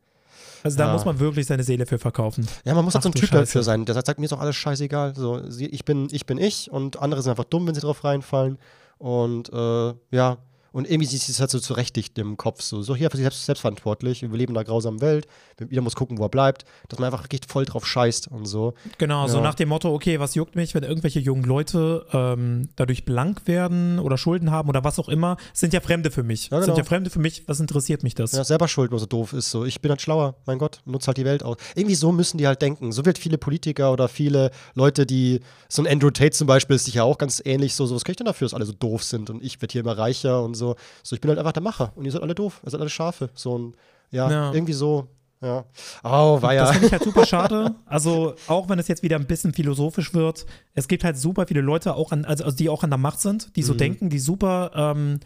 Also da
Ja.
muss man wirklich seine Seele für verkaufen.
Ja, man muss halt so ein Typ
Scheiße.
dafür sein, der sagt, sagt, mir ist doch alles scheißegal. So, ich bin, ich bin ich und andere sind einfach dumm, wenn sie drauf reinfallen. Und äh, ja, und irgendwie ist es halt so zurechtdicht im Kopf. So, so hier für sich selbst, selbstverantwortlich. Wir leben in einer grausamen Welt. Jeder muss gucken, wo er bleibt. Dass man einfach wirklich voll drauf scheißt und so.
Genau, so
Ja.
nach dem Motto, okay, was juckt mich, wenn irgendwelche jungen Leute ähm, dadurch blank werden oder Schulden haben oder was auch immer, sind ja Fremde für mich.
Ja,
Sind
genau.
ja Fremde für mich, was interessiert mich das?
Ja, selber schuld, nur so doof ist. So, ich bin halt schlauer, mein Gott, nutze halt die Welt aus. Irgendwie so müssen die halt denken. So wird viele Politiker oder viele Leute, die, so ein Andrew Tate zum Beispiel, ist sicher auch ganz ähnlich. So, so was kann ich denn dafür, dass alle so doof sind und ich werde hier immer reicher und so. So, ich bin halt einfach der Macher und ihr seid alle doof, ihr seid alle Schafe. So ein, ja,
Ja.
irgendwie so. Ja. Oh, war ja.
Das finde ich halt super schade. Also, auch wenn es jetzt wieder ein bisschen philosophisch wird, es gibt halt super viele Leute, auch an, also, also die auch an der Macht sind, die so
Mhm.
denken, die super ähm,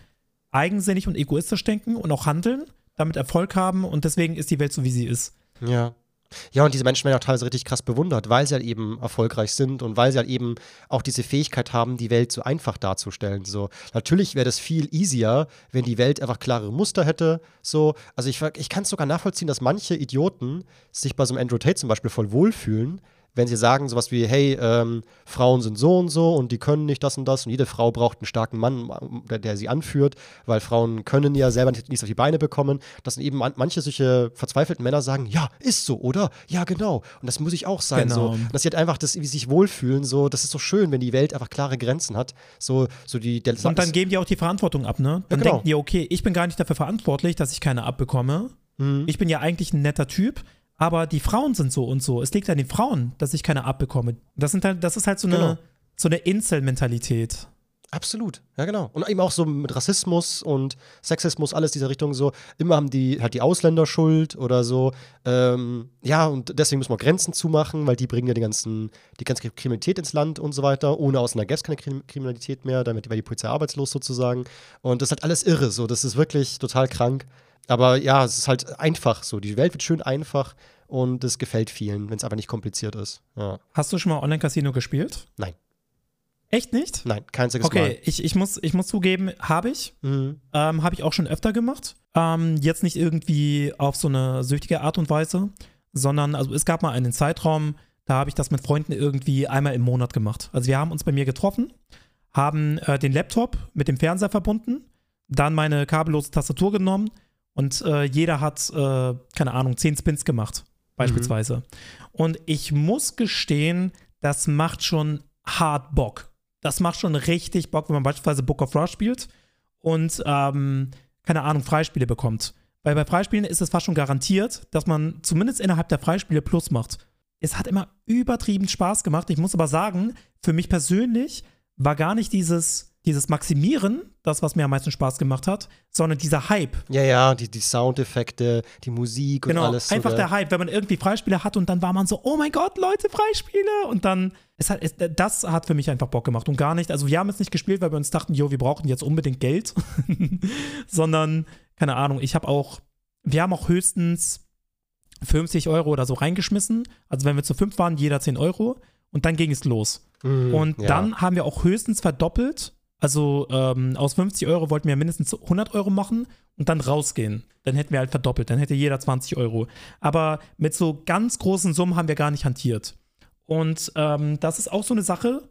eigensinnig und egoistisch denken und auch handeln, damit Erfolg haben und deswegen ist die Welt so, wie sie ist.
Ja. Ja, und diese Menschen werden auch teilweise richtig krass bewundert, weil sie halt eben erfolgreich sind und weil sie halt eben auch diese Fähigkeit haben, die Welt so einfach darzustellen. So, natürlich wäre das viel easier, wenn die Welt einfach klare Muster hätte. So, also ich, ich kann es sogar nachvollziehen, dass manche Idioten sich bei so einem Andrew Tate zum Beispiel voll wohlfühlen, wenn sie sagen sowas wie, hey, ähm, Frauen sind so und so und die können nicht das und das und jede Frau braucht einen starken Mann, der, der sie anführt, weil Frauen können ja selber nicht, nichts auf die Beine bekommen, dass eben man, manche solche verzweifelten Männer sagen, ja, ist so, oder? Ja, genau. Und das muss ich auch sein.
Genau.
So. Und dass sie halt einfach das, wie sie sich wohlfühlen, so, das ist so schön, wenn die Welt einfach klare Grenzen hat. So, so die, der,
Und dann geben die auch die Verantwortung ab, ne? Dann
Ja, genau.
denken die, okay, ich bin gar nicht dafür verantwortlich, dass ich keine abbekomme.
Mhm.
Ich bin ja eigentlich ein netter Typ, aber die Frauen sind so und so. Es liegt an den Frauen, dass ich keine abbekomme. Das, sind halt, das ist halt so eine,
Genau.
so eine Incel-Mentalität.
Absolut, ja genau. Und eben auch so mit Rassismus und Sexismus, alles dieser Richtung so. Immer haben die halt die Ausländer Schuld oder so. Ähm, ja, und deswegen müssen wir Grenzen zumachen, weil die bringen ja die, ganzen, die ganze Kriminalität ins Land und so weiter. Ohne Ausländer gäbe es keine Krim Kriminalität mehr, damit wäre die Polizei arbeitslos sozusagen. Und das ist halt alles irre, so. Das ist wirklich total krank. Aber ja, es ist halt einfach so. Die Welt wird schön einfach und es gefällt vielen, wenn es einfach nicht kompliziert ist. Ja.
Hast du schon mal Online-Casino gespielt?
Nein.
Echt nicht?
Nein, kein einziges
Okay, ich, ich, muss, ich muss zugeben, habe ich.
Mal. Mhm.
Ähm, habe ich auch schon öfter gemacht. Ähm, jetzt nicht irgendwie auf so eine süchtige Art und Weise, sondern also es gab mal einen Zeitraum, da habe ich das mit Freunden irgendwie einmal im Monat gemacht. Also wir haben uns bei mir getroffen, haben äh, den Laptop mit dem Fernseher verbunden, dann meine kabellose Tastatur genommen und äh, jeder hat, äh, keine Ahnung, 10 Spins gemacht, beispielsweise. Und ich muss gestehen, das macht schon hart Bock. Das macht schon richtig Bock, wenn man beispielsweise Book of Rush spielt und, ähm, keine Ahnung, Freispiele bekommt. Weil bei Freispielen ist es fast schon garantiert, dass man zumindest innerhalb der Freispiele Plus macht. Es hat immer übertrieben Spaß gemacht. Ich muss aber sagen, für mich persönlich war gar nicht dieses, dieses Maximieren das, was mir am meisten Spaß gemacht hat, sondern dieser Hype.
Ja, ja, die, die Soundeffekte, die Musik und
Genau,
alles. so,
einfach
gell?
der Hype, wenn man irgendwie Freispiele hat und dann war man so, oh mein Gott, Leute, Freispiele und dann, es hat, es, das hat für mich einfach Bock gemacht und gar nicht, also wir haben es nicht gespielt, weil wir uns dachten, jo, wir brauchen jetzt unbedingt Geld, sondern, keine Ahnung, ich habe auch, wir haben auch höchstens 50 Euro oder so reingeschmissen, also wenn wir zu fünf waren, jeder 10 Euro und dann ging es los.
Mhm,
Und
ja.
dann haben wir auch höchstens verdoppelt. Also ähm, aus 50 Euro wollten wir mindestens 100 Euro machen und dann rausgehen. Dann hätten wir halt verdoppelt. Dann hätte jeder 20 Euro. Aber mit so ganz großen Summen haben wir gar nicht hantiert. Und ähm, das ist auch so eine Sache,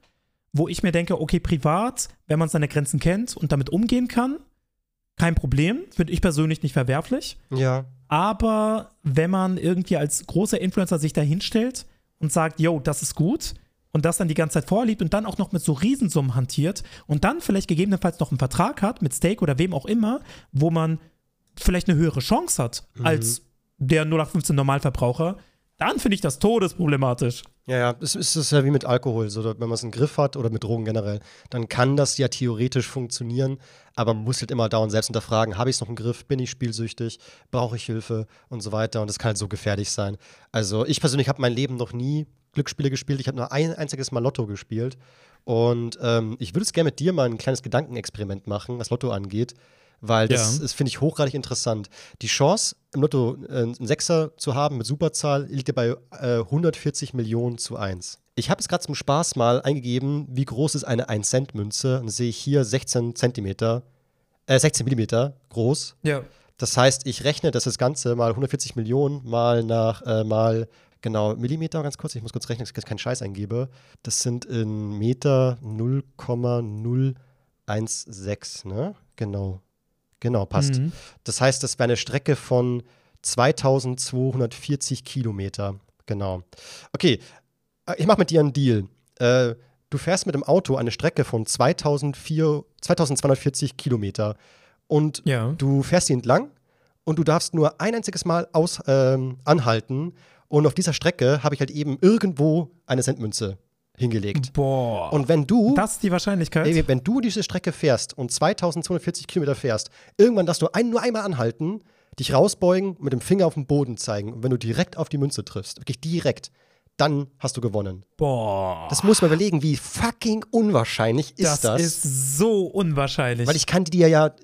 wo ich mir denke, okay, privat, wenn man seine Grenzen kennt und damit umgehen kann, kein Problem. Finde ich persönlich nicht verwerflich.
Ja.
Aber wenn man irgendwie als großer Influencer sich da hinstellt und sagt, yo, das ist gut, und das dann die ganze Zeit vorliebt und dann auch noch mit so Riesensummen hantiert und dann vielleicht gegebenenfalls noch einen Vertrag hat mit Stake oder wem auch immer, wo man vielleicht eine höhere Chance hat
Mhm.
als der 0815 Normalverbraucher, dann finde ich das todesproblematisch.
Ja, ja, es ist ja wie mit Alkohol. So, wenn man es im Griff hat oder mit Drogen generell, dann kann das ja theoretisch funktionieren, aber man muss halt immer dauernd selbst hinterfragen, habe ich es noch im Griff, bin ich spielsüchtig, brauche ich Hilfe und so weiter. Und das kann halt so gefährlich sein. Also ich persönlich habe mein Leben noch nie Glücksspiele gespielt. Ich habe nur ein einziges Mal Lotto gespielt. Und ähm, ich würde es gerne mit dir mal ein kleines Gedankenexperiment machen, was Lotto angeht. Weil das,
Ja.
finde ich, hochgradig interessant. Die Chance, im Lotto äh, einen Sechser zu haben mit Superzahl, liegt ja bei äh, 140 Millionen zu 1. Ich habe es gerade zum Spaß mal eingegeben, wie groß ist eine 1-Cent-Münze. Und sehe ich hier 16 Zentimeter, äh, 16 Millimeter groß.
Ja.
Das heißt, ich rechne das, das Ganze mal 140 Millionen mal nach, äh, mal, genau, Millimeter ganz kurz. Ich muss kurz rechnen, dass ich keinen Scheiß eingebe. Das sind in Meter 0,016, ne? Genau. Genau, passt.
Mhm.
Das heißt, das wäre eine Strecke von 2240 Kilometer. Genau. Okay, äh, ich mache mit dir einen Deal. Äh, du fährst mit dem Auto eine Strecke von 2004, 2240 Kilometer und
Ja.
du fährst sie entlang und du darfst nur ein einziges Mal aus, ähm, anhalten und auf dieser Strecke habe ich halt eben irgendwo eine Centmünze hingelegt.
Boah.
Und wenn du
das ist die Wahrscheinlichkeit.
Ey, wenn du diese Strecke fährst und 2240 Kilometer fährst, irgendwann darfst du ein, nur einmal anhalten, dich rausbeugen, mit dem Finger auf den Boden zeigen. Und wenn du direkt auf die Münze triffst, wirklich direkt, dann hast du gewonnen.
Boah.
Das muss man überlegen, wie fucking unwahrscheinlich ist
das,
das?
ist so unwahrscheinlich.
Weil ich kann die dir ja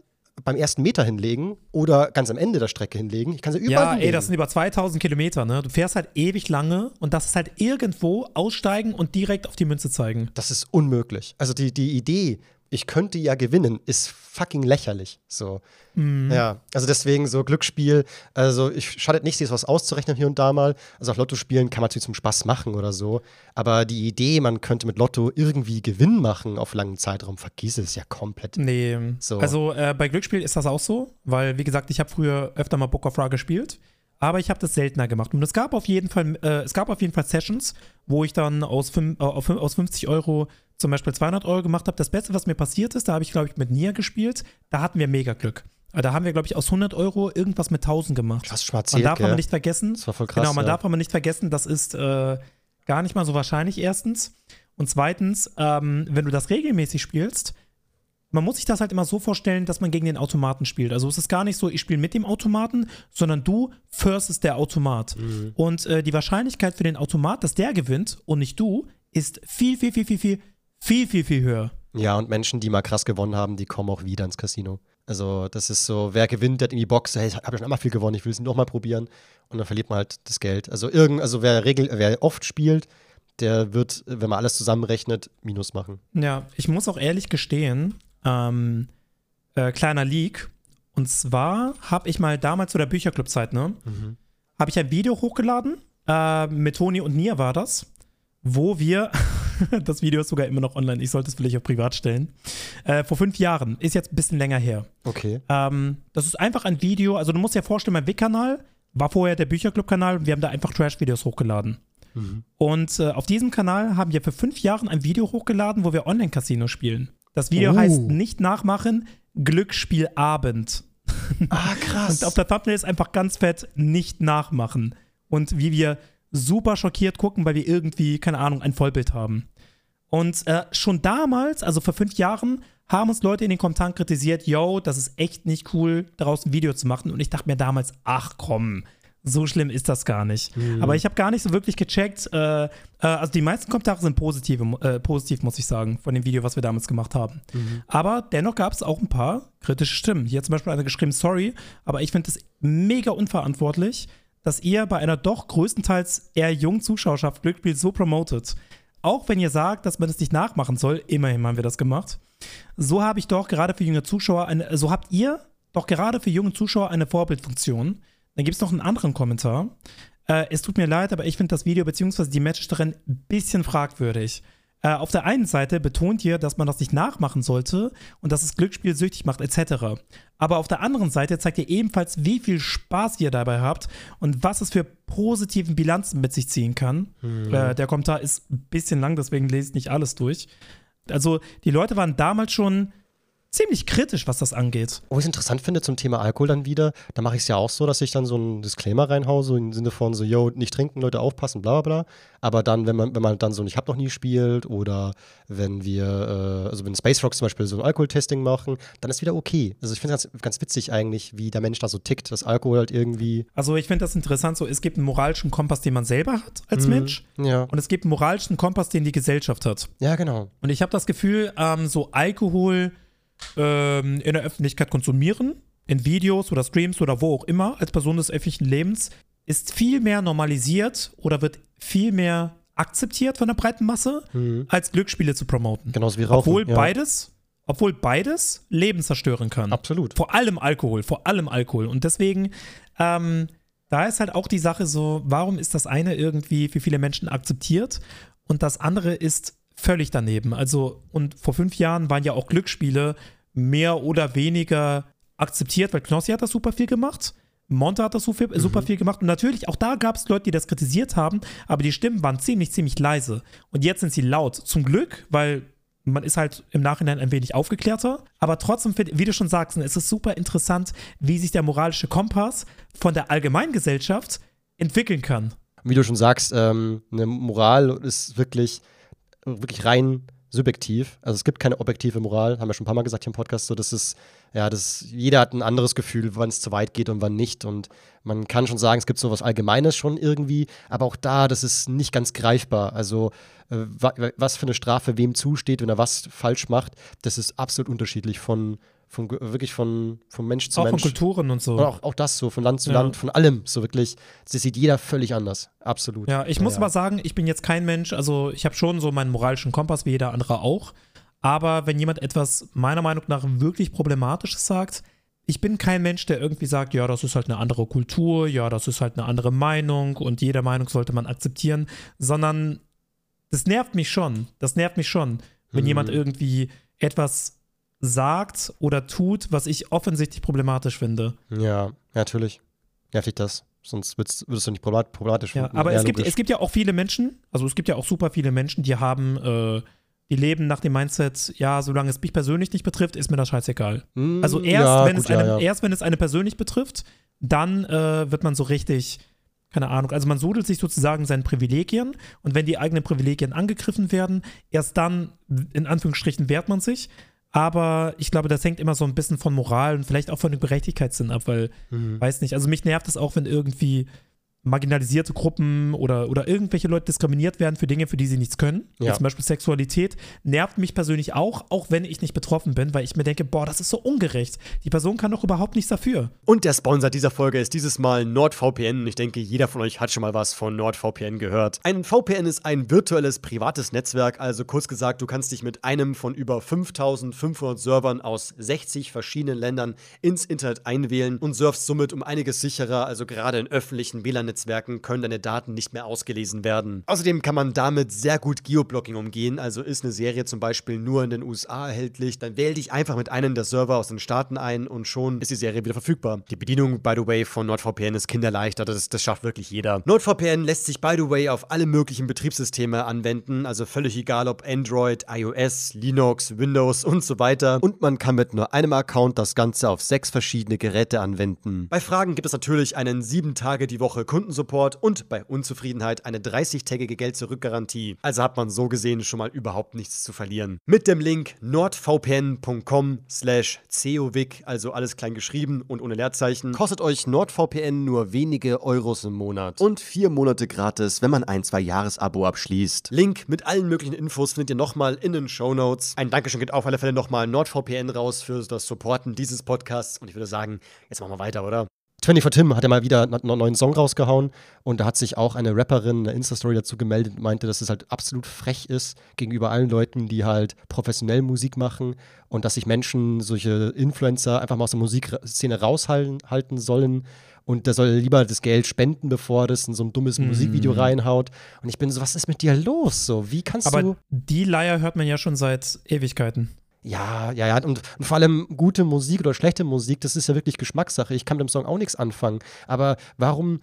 beim ersten Meter hinlegen oder ganz am Ende der Strecke hinlegen. Ich kann sie überall
ja,
hinlegen.
ey, das sind über 2000 Kilometer, ne? Du fährst halt ewig lange und das ist halt irgendwo aussteigen und direkt auf die Münze zeigen.
Das ist unmöglich. Also die, die Idee, ich könnte ja gewinnen, ist fucking lächerlich. So.
Mhm.
Ja, also deswegen so Glücksspiel, also ich schadet nicht, sich was auszurechnen hier und da mal. Also auch Lotto spielen kann man natürlich zum Spaß machen oder so. Aber die Idee, man könnte mit Lotto irgendwie Gewinn machen auf langen Zeitraum, vergiss es ja komplett.
Nee.
So.
Also äh, bei Glücksspiel ist das auch so, weil, wie gesagt, ich habe früher öfter mal Book of Ra gespielt, aber ich habe das seltener gemacht. Und es gab auf jeden Fall, äh, es gab auf jeden Fall Sessions, wo ich dann aus, fün- äh, auf, aus 50 Euro zum Beispiel 200 Euro gemacht habe. Das Beste, was mir passiert ist, da habe ich, glaube ich, mit Nia gespielt, da hatten wir mega Glück. Da haben wir, glaube ich, aus 100 Euro irgendwas mit 1000 gemacht.
Schon mal
Man darf aber
gell?
nicht vergessen,
Das war voll krass.
genau, man
ja.
darf aber nicht vergessen, das ist äh, gar nicht mal so wahrscheinlich, erstens. Und zweitens, ähm, wenn du das regelmäßig spielst, man muss sich das halt immer so vorstellen, dass man gegen den Automaten spielt. Also es ist gar nicht so, ich spiele mit dem Automaten, sondern du firstest der Automat.
Mhm.
Und äh, die Wahrscheinlichkeit für den Automat, dass der gewinnt und nicht du, ist viel, viel, viel, viel, viel, viel, viel, viel höher.
Ja, und Menschen, die mal krass gewonnen haben, die kommen auch wieder ins Casino. Also, das ist so, wer gewinnt, der hat in die Box, hey, ich habe schon einmal viel gewonnen, ich will es nochmal probieren. Und dann verliert man halt das Geld. Also, irgend, also wer, regel, wer oft spielt, der wird, wenn man alles zusammenrechnet, Minus machen.
Ja, ich muss auch ehrlich gestehen, ähm, äh, kleiner Leak. Und zwar habe ich mal damals zu der Bücherclub-Zeit, ne, habe ich ein Video hochgeladen, äh, mit Toni und Nia war das, wo wir, das Video ist sogar immer noch online, ich sollte es vielleicht auf privat stellen, äh, vor fünf Jahren, ist jetzt ein bisschen länger her.
Okay.
Ähm, das ist einfach ein Video, also du musst dir vorstellen, mein Wick-Kanal war vorher der Bücherclub-Kanal und wir haben da einfach Trash-Videos hochgeladen. Und äh, auf diesem Kanal haben wir für fünf Jahren ein Video hochgeladen, wo wir Online-Casino spielen. Das Video
Oh.
heißt nicht nachmachen, Glücksspielabend.
Ah, krass.
Und auf der Thumbnail ist einfach ganz fett nicht nachmachen. Und wie wir super schockiert gucken, weil wir irgendwie, keine Ahnung, ein Vollbild haben. Und äh, schon damals, also vor fünf Jahren, haben uns Leute in den Kommentaren kritisiert, yo, das ist echt nicht cool, daraus ein Video zu machen. Und ich dachte mir damals, ach komm, so schlimm ist das gar nicht. Aber ich habe gar nicht so wirklich gecheckt. Äh, äh, also die meisten Kommentare sind positive, äh, positiv, muss ich sagen, von dem Video, was wir damals gemacht haben. Aber dennoch gab es auch ein paar kritische Stimmen. Hier hat zum Beispiel einer geschrieben, sorry, aber ich finde es mega unverantwortlich, dass ihr bei einer doch größtenteils eher jungen Zuschauerschaft Glücksspiel so promotet. Auch wenn ihr sagt, dass man es nicht nachmachen soll, immerhin haben wir das gemacht. So habe ich doch gerade für junge Zuschauer eine, so habt ihr doch gerade für junge Zuschauer eine Vorbildfunktion. Dann gibt es noch einen anderen Kommentar. Äh, es tut mir leid, aber ich finde das Video bzw. die Matches darin ein bisschen fragwürdig. Äh, auf der einen Seite betont ihr, dass man das nicht nachmachen sollte und dass es Glücksspiel süchtig macht, etc. Aber auf der anderen Seite zeigt ihr ebenfalls, wie viel Spaß ihr dabei habt und was es für positiven Bilanzen mit sich ziehen kann. Mhm. Äh, der Kommentar ist ein bisschen lang, deswegen lese ich nicht alles durch. Also, die Leute waren damals schon ziemlich kritisch, was das angeht.
Wo ich es interessant finde zum Thema Alkohol dann wieder, da mache ich es ja auch so, dass ich dann so einen Disclaimer reinhaue, so im Sinne von so, yo, nicht trinken, Leute aufpassen, bla bla bla. Aber dann, wenn man, wenn man dann so ein Ich hab noch nie spielt oder wenn wir, äh, also wenn Space Rocks zum Beispiel so ein Alkoholtesting machen, dann ist wieder okay. Also ich finde es ganz, ganz witzig eigentlich, wie der Mensch da so tickt, dass Alkohol halt irgendwie.
Also ich finde das interessant, so es gibt einen moralischen Kompass, den man selber hat als mhm, Mensch.
Ja.
Und es gibt einen moralischen Kompass, den die Gesellschaft hat.
Ja, genau.
Und ich habe das Gefühl, ähm, so Alkohol ähm, in der Öffentlichkeit konsumieren, in Videos oder Streams oder wo auch immer, als Person des öffentlichen Lebens, ist viel mehr normalisiert oder wird viel mehr akzeptiert von der breiten Masse, mhm. als Glücksspiele zu promoten.
Genauso wie Rauchen.
Obwohl ja. beides, obwohl beides Leben zerstören kann.
Absolut.
Vor allem Alkohol, vor allem Alkohol. Und deswegen, ähm, da ist halt auch die Sache so, warum ist das eine irgendwie für viele Menschen akzeptiert und das andere ist völlig daneben. Also, und vor fünf Jahren waren ja auch Glücksspiele mehr oder weniger akzeptiert, weil Knossi hat das super viel gemacht. Monte hat das super, mhm. super viel gemacht. Und natürlich, auch da gab es Leute, die das kritisiert haben, aber die Stimmen waren ziemlich, ziemlich leise. Und jetzt sind sie laut. Zum Glück, weil man ist halt im Nachhinein ein wenig aufgeklärter. Aber trotzdem, wie du schon sagst, es ist super interessant, wie sich der moralische Kompass von der Allgemeingesellschaft entwickeln kann.
Wie du schon sagst, ähm, eine Moral ist wirklich wirklich rein subjektiv. Also es gibt keine objektive Moral, haben wir schon ein paar Mal gesagt hier im Podcast. So, das ist, ja, das, jeder hat ein anderes Gefühl, wann es zu weit geht und wann nicht. Und man kann schon sagen, es gibt so was Allgemeines schon irgendwie, aber auch da, das ist nicht ganz greifbar. Also äh, was für eine Strafe wem zusteht, wenn er was falsch macht, das ist absolut unterschiedlich von von, wirklich von, von Mensch zu
auch
Mensch.
Auch von Kulturen und so.
Und auch, auch das so, von Land zu ja. Land, von allem, so wirklich. Das sieht jeder völlig anders. Absolut.
Ja, ich ja, muss ja. aber sagen, ich bin jetzt kein Mensch, also ich habe schon so meinen moralischen Kompass, wie jeder andere auch. Aber wenn jemand etwas meiner Meinung nach wirklich Problematisches sagt, ich bin kein Mensch, der irgendwie sagt, ja, das ist halt eine andere Kultur, ja, das ist halt eine andere Meinung und jede Meinung sollte man akzeptieren, sondern das nervt mich schon. Das nervt mich schon, wenn hm. jemand irgendwie etwas sagt oder tut, was ich offensichtlich problematisch finde.
Ja, natürlich. Nervt dich das. Sonst würdest, würdest du nicht problematisch
finden. Ja, aber es gibt, es gibt ja auch viele Menschen, also es gibt ja auch super viele Menschen, die haben, äh, die leben nach dem Mindset, ja, solange es mich persönlich nicht betrifft, ist mir das scheißegal. Mm, also erst, ja, wenn gut, es eine, erst wenn es eine persönlich betrifft, dann äh, wird man so richtig, keine Ahnung, also man sudelt sich sozusagen seinen Privilegien und wenn die eigenen Privilegien angegriffen werden, erst dann, in Anführungsstrichen, wehrt man sich. Aber ich glaube, das hängt immer so ein bisschen von Moral und vielleicht auch von dem Gerechtigkeitssinn ab, weil, mhm. weiß nicht, also mich nervt es auch, wenn irgendwie marginalisierte Gruppen oder, oder irgendwelche Leute diskriminiert werden für Dinge, für die sie nichts können. Ja. Zum Beispiel Sexualität nervt mich persönlich auch, auch wenn ich nicht betroffen bin, weil ich mir denke, boah, das ist so ungerecht. Die Person kann doch überhaupt nichts dafür.
Und der Sponsor dieser Folge ist dieses Mal NordVPN. Ich denke, jeder von euch hat schon mal was von NordVPN gehört. Ein VPN ist ein virtuelles privates Netzwerk, also kurz gesagt, du kannst dich mit einem von über 5500 Servern aus 60 verschiedenen Ländern ins Internet einwählen und surfst somit um einiges sicherer, also gerade in öffentlichen WLAN-Netzwerken Netzwerken können deine Daten nicht mehr ausgelesen werden. Außerdem kann man damit sehr gut Geoblocking umgehen, also ist eine Serie zum Beispiel nur in den USA erhältlich, dann wähl dich einfach mit einem der Server aus den Staaten ein und schon ist die Serie wieder verfügbar. Die Bedienung, by the way, von NordVPN ist kinderleicht, das, das schafft wirklich jeder. NordVPN lässt sich, by the way, auf alle möglichen Betriebssysteme anwenden, also völlig egal ob Android, iOS, Linux, Windows und so weiter. Und man kann mit nur einem Account das Ganze auf sechs verschiedene Geräte anwenden. Bei Fragen gibt es natürlich einen sieben Tage die Woche Kunden Kundensupport und bei Unzufriedenheit eine 30-tägige Geld-Zurück-Garantie. Also hat man so gesehen schon mal überhaupt nichts zu verlieren. Mit dem Link nordvpn.com slash covic, also alles klein geschrieben und ohne Leerzeichen, kostet euch NordVPN nur wenige Euros im Monat und vier Monate gratis, wenn man ein Zwei-Jahres-Abo abschließt. Link mit allen möglichen Infos findet ihr nochmal in den Show Notes. Ein Dankeschön geht auf alle Fälle nochmal NordVPN raus für das Supporten dieses Podcasts und ich würde sagen, jetzt machen wir weiter, oder? 24 Tim hat ja mal wieder einen neuen Song rausgehauen und da hat sich auch eine Rapperin eine Insta-Story dazu gemeldet und meinte, dass es halt absolut frech ist gegenüber allen Leuten, die halt professionell Musik machen und dass sich Menschen, solche Influencer einfach mal aus der Musikszene raushalten sollen und der soll lieber das Geld spenden, bevor er das in so ein dummes
Mhm.
Musikvideo reinhaut. Und ich bin so, was ist mit dir los? So, wie kannst
Aber
du.
die Leier hört man ja schon seit Ewigkeiten.
Ja, ja, ja. Und, und vor allem gute Musik oder schlechte Musik, das ist ja wirklich Geschmackssache. Ich kann mit dem Song auch nichts anfangen. Aber warum.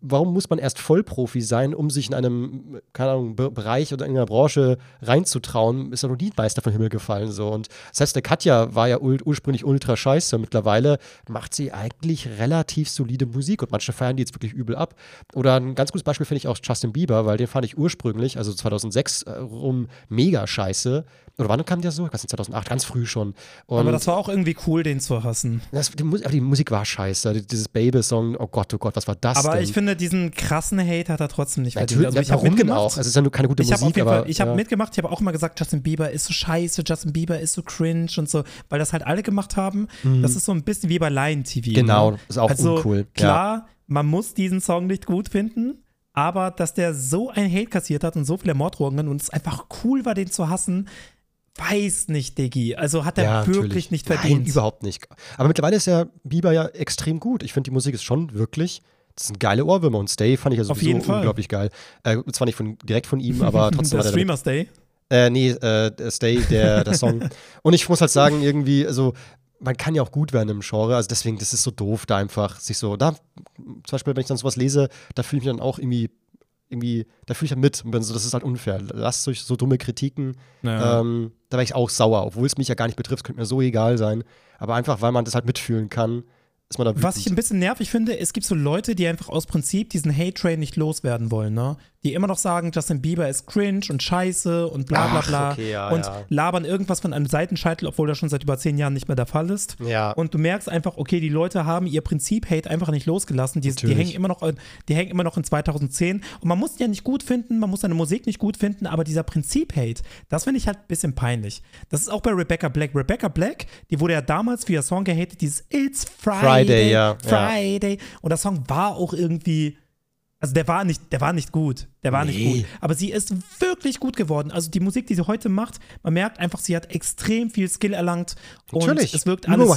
Warum muss man erst Vollprofi sein, um sich in einem, keine Ahnung, Be Bereich oder in einer Branche reinzutrauen? Ist ja noch nie ein Meister vom Himmel gefallen. So. Und selbst der Katja war ja ul ursprünglich ultra scheiße. Mittlerweile macht sie eigentlich relativ solide Musik und manche feiern die jetzt wirklich übel ab. Oder ein ganz gutes Beispiel finde ich auch Justin Bieber, weil den fand ich ursprünglich, also 2006 äh, rum, mega scheiße. Oder wann kam der so? Ich weiß nicht, 2008, ganz früh schon. Und
Aber das war auch irgendwie cool, den zu hassen.
das, die, aber die Musik war scheiße. Dieses Baby-Song, oh Gott, oh Gott, was war das
Aber
denn?
ich finde, diesen krassen Hate hat er trotzdem nicht verdient.
Natürlich,
Also ich habe mitgemacht.
auch? Also es ist ja nur keine gute
ich habe
Musik, aber
Fall, ich habe
ja.
mitgemacht, ich habe auch immer gesagt, Justin Bieber ist so scheiße, Justin Bieber ist so cringe und so, weil das halt alle gemacht haben. Das ist so ein bisschen wie bei Lion TV.
Mhm. Genau,
ne?
ist auch
also,
uncool.
Klar, man muss diesen Song nicht gut finden, aber dass der so ein Hate kassiert hat und so viele Morddrohungen und es einfach cool war, den zu hassen, weiß nicht, Diggi. Also hat er
ja,
wirklich
natürlich.
nicht
Nein,
verdient.
überhaupt nicht. Aber mittlerweile ist ja Bieber ja extrem gut. Ich finde, die Musik ist schon wirklich. Das sind geile Ohrwürmer und Stay fand ich
Fall.
unglaublich geil. Äh, zwar nicht von, direkt von ihm, aber trotzdem
der
er
Streamers Day.
Äh, nee, äh, Stay, der, der Song. Und ich muss halt sagen, irgendwie, also, man kann ja auch gut werden im Genre, also deswegen, das ist so doof, da einfach sich so, da, zum Beispiel, wenn ich dann sowas lese, da fühle ich mich dann auch irgendwie, irgendwie, da fühle ich ja mit und bin so, das ist halt unfair. Lasst euch so dumme Kritiken,
Ja.
ähm, da wäre ich auch sauer, obwohl es mich ja gar nicht betrifft, könnte mir so egal sein. Aber einfach, weil man das halt mitfühlen kann, ist man da wütend.
Was ich ein bisschen nervig finde, es gibt so Leute, die einfach aus Prinzip diesen Hate-Train nicht loswerden wollen, ne? Die immer noch sagen, Justin Bieber ist cringe und scheiße und bla bla
Ach,
bla.
okay, ja,
und
ja.
labern irgendwas von einem Seitenscheitel, obwohl das schon seit über zehn Jahren nicht mehr der Fall ist.
Ja.
Und du merkst einfach, okay, die Leute haben ihr Prinzip-Hate einfach nicht losgelassen. Die, die, hängen immer noch, in- die hängen immer noch in 2010. Und man muss die ja nicht gut finden, man muss seine Musik nicht gut finden, aber dieser Prinzip-Hate, das finde ich halt ein bisschen peinlich. Das ist auch bei Rebecca Black. Rebecca Black, die wurde ja damals für ihr Song gehatet, dieses It's Friday,
Friday, ja, ja.
Friday. Und der Song war auch irgendwie. Also der war nicht, der war nicht gut. Der war nicht
Nee.
gut. Aber sie ist wirklich gut geworden. Also die Musik, die sie heute macht, man merkt einfach, sie hat extrem viel Skill erlangt. Und
Natürlich.
es wirkt alles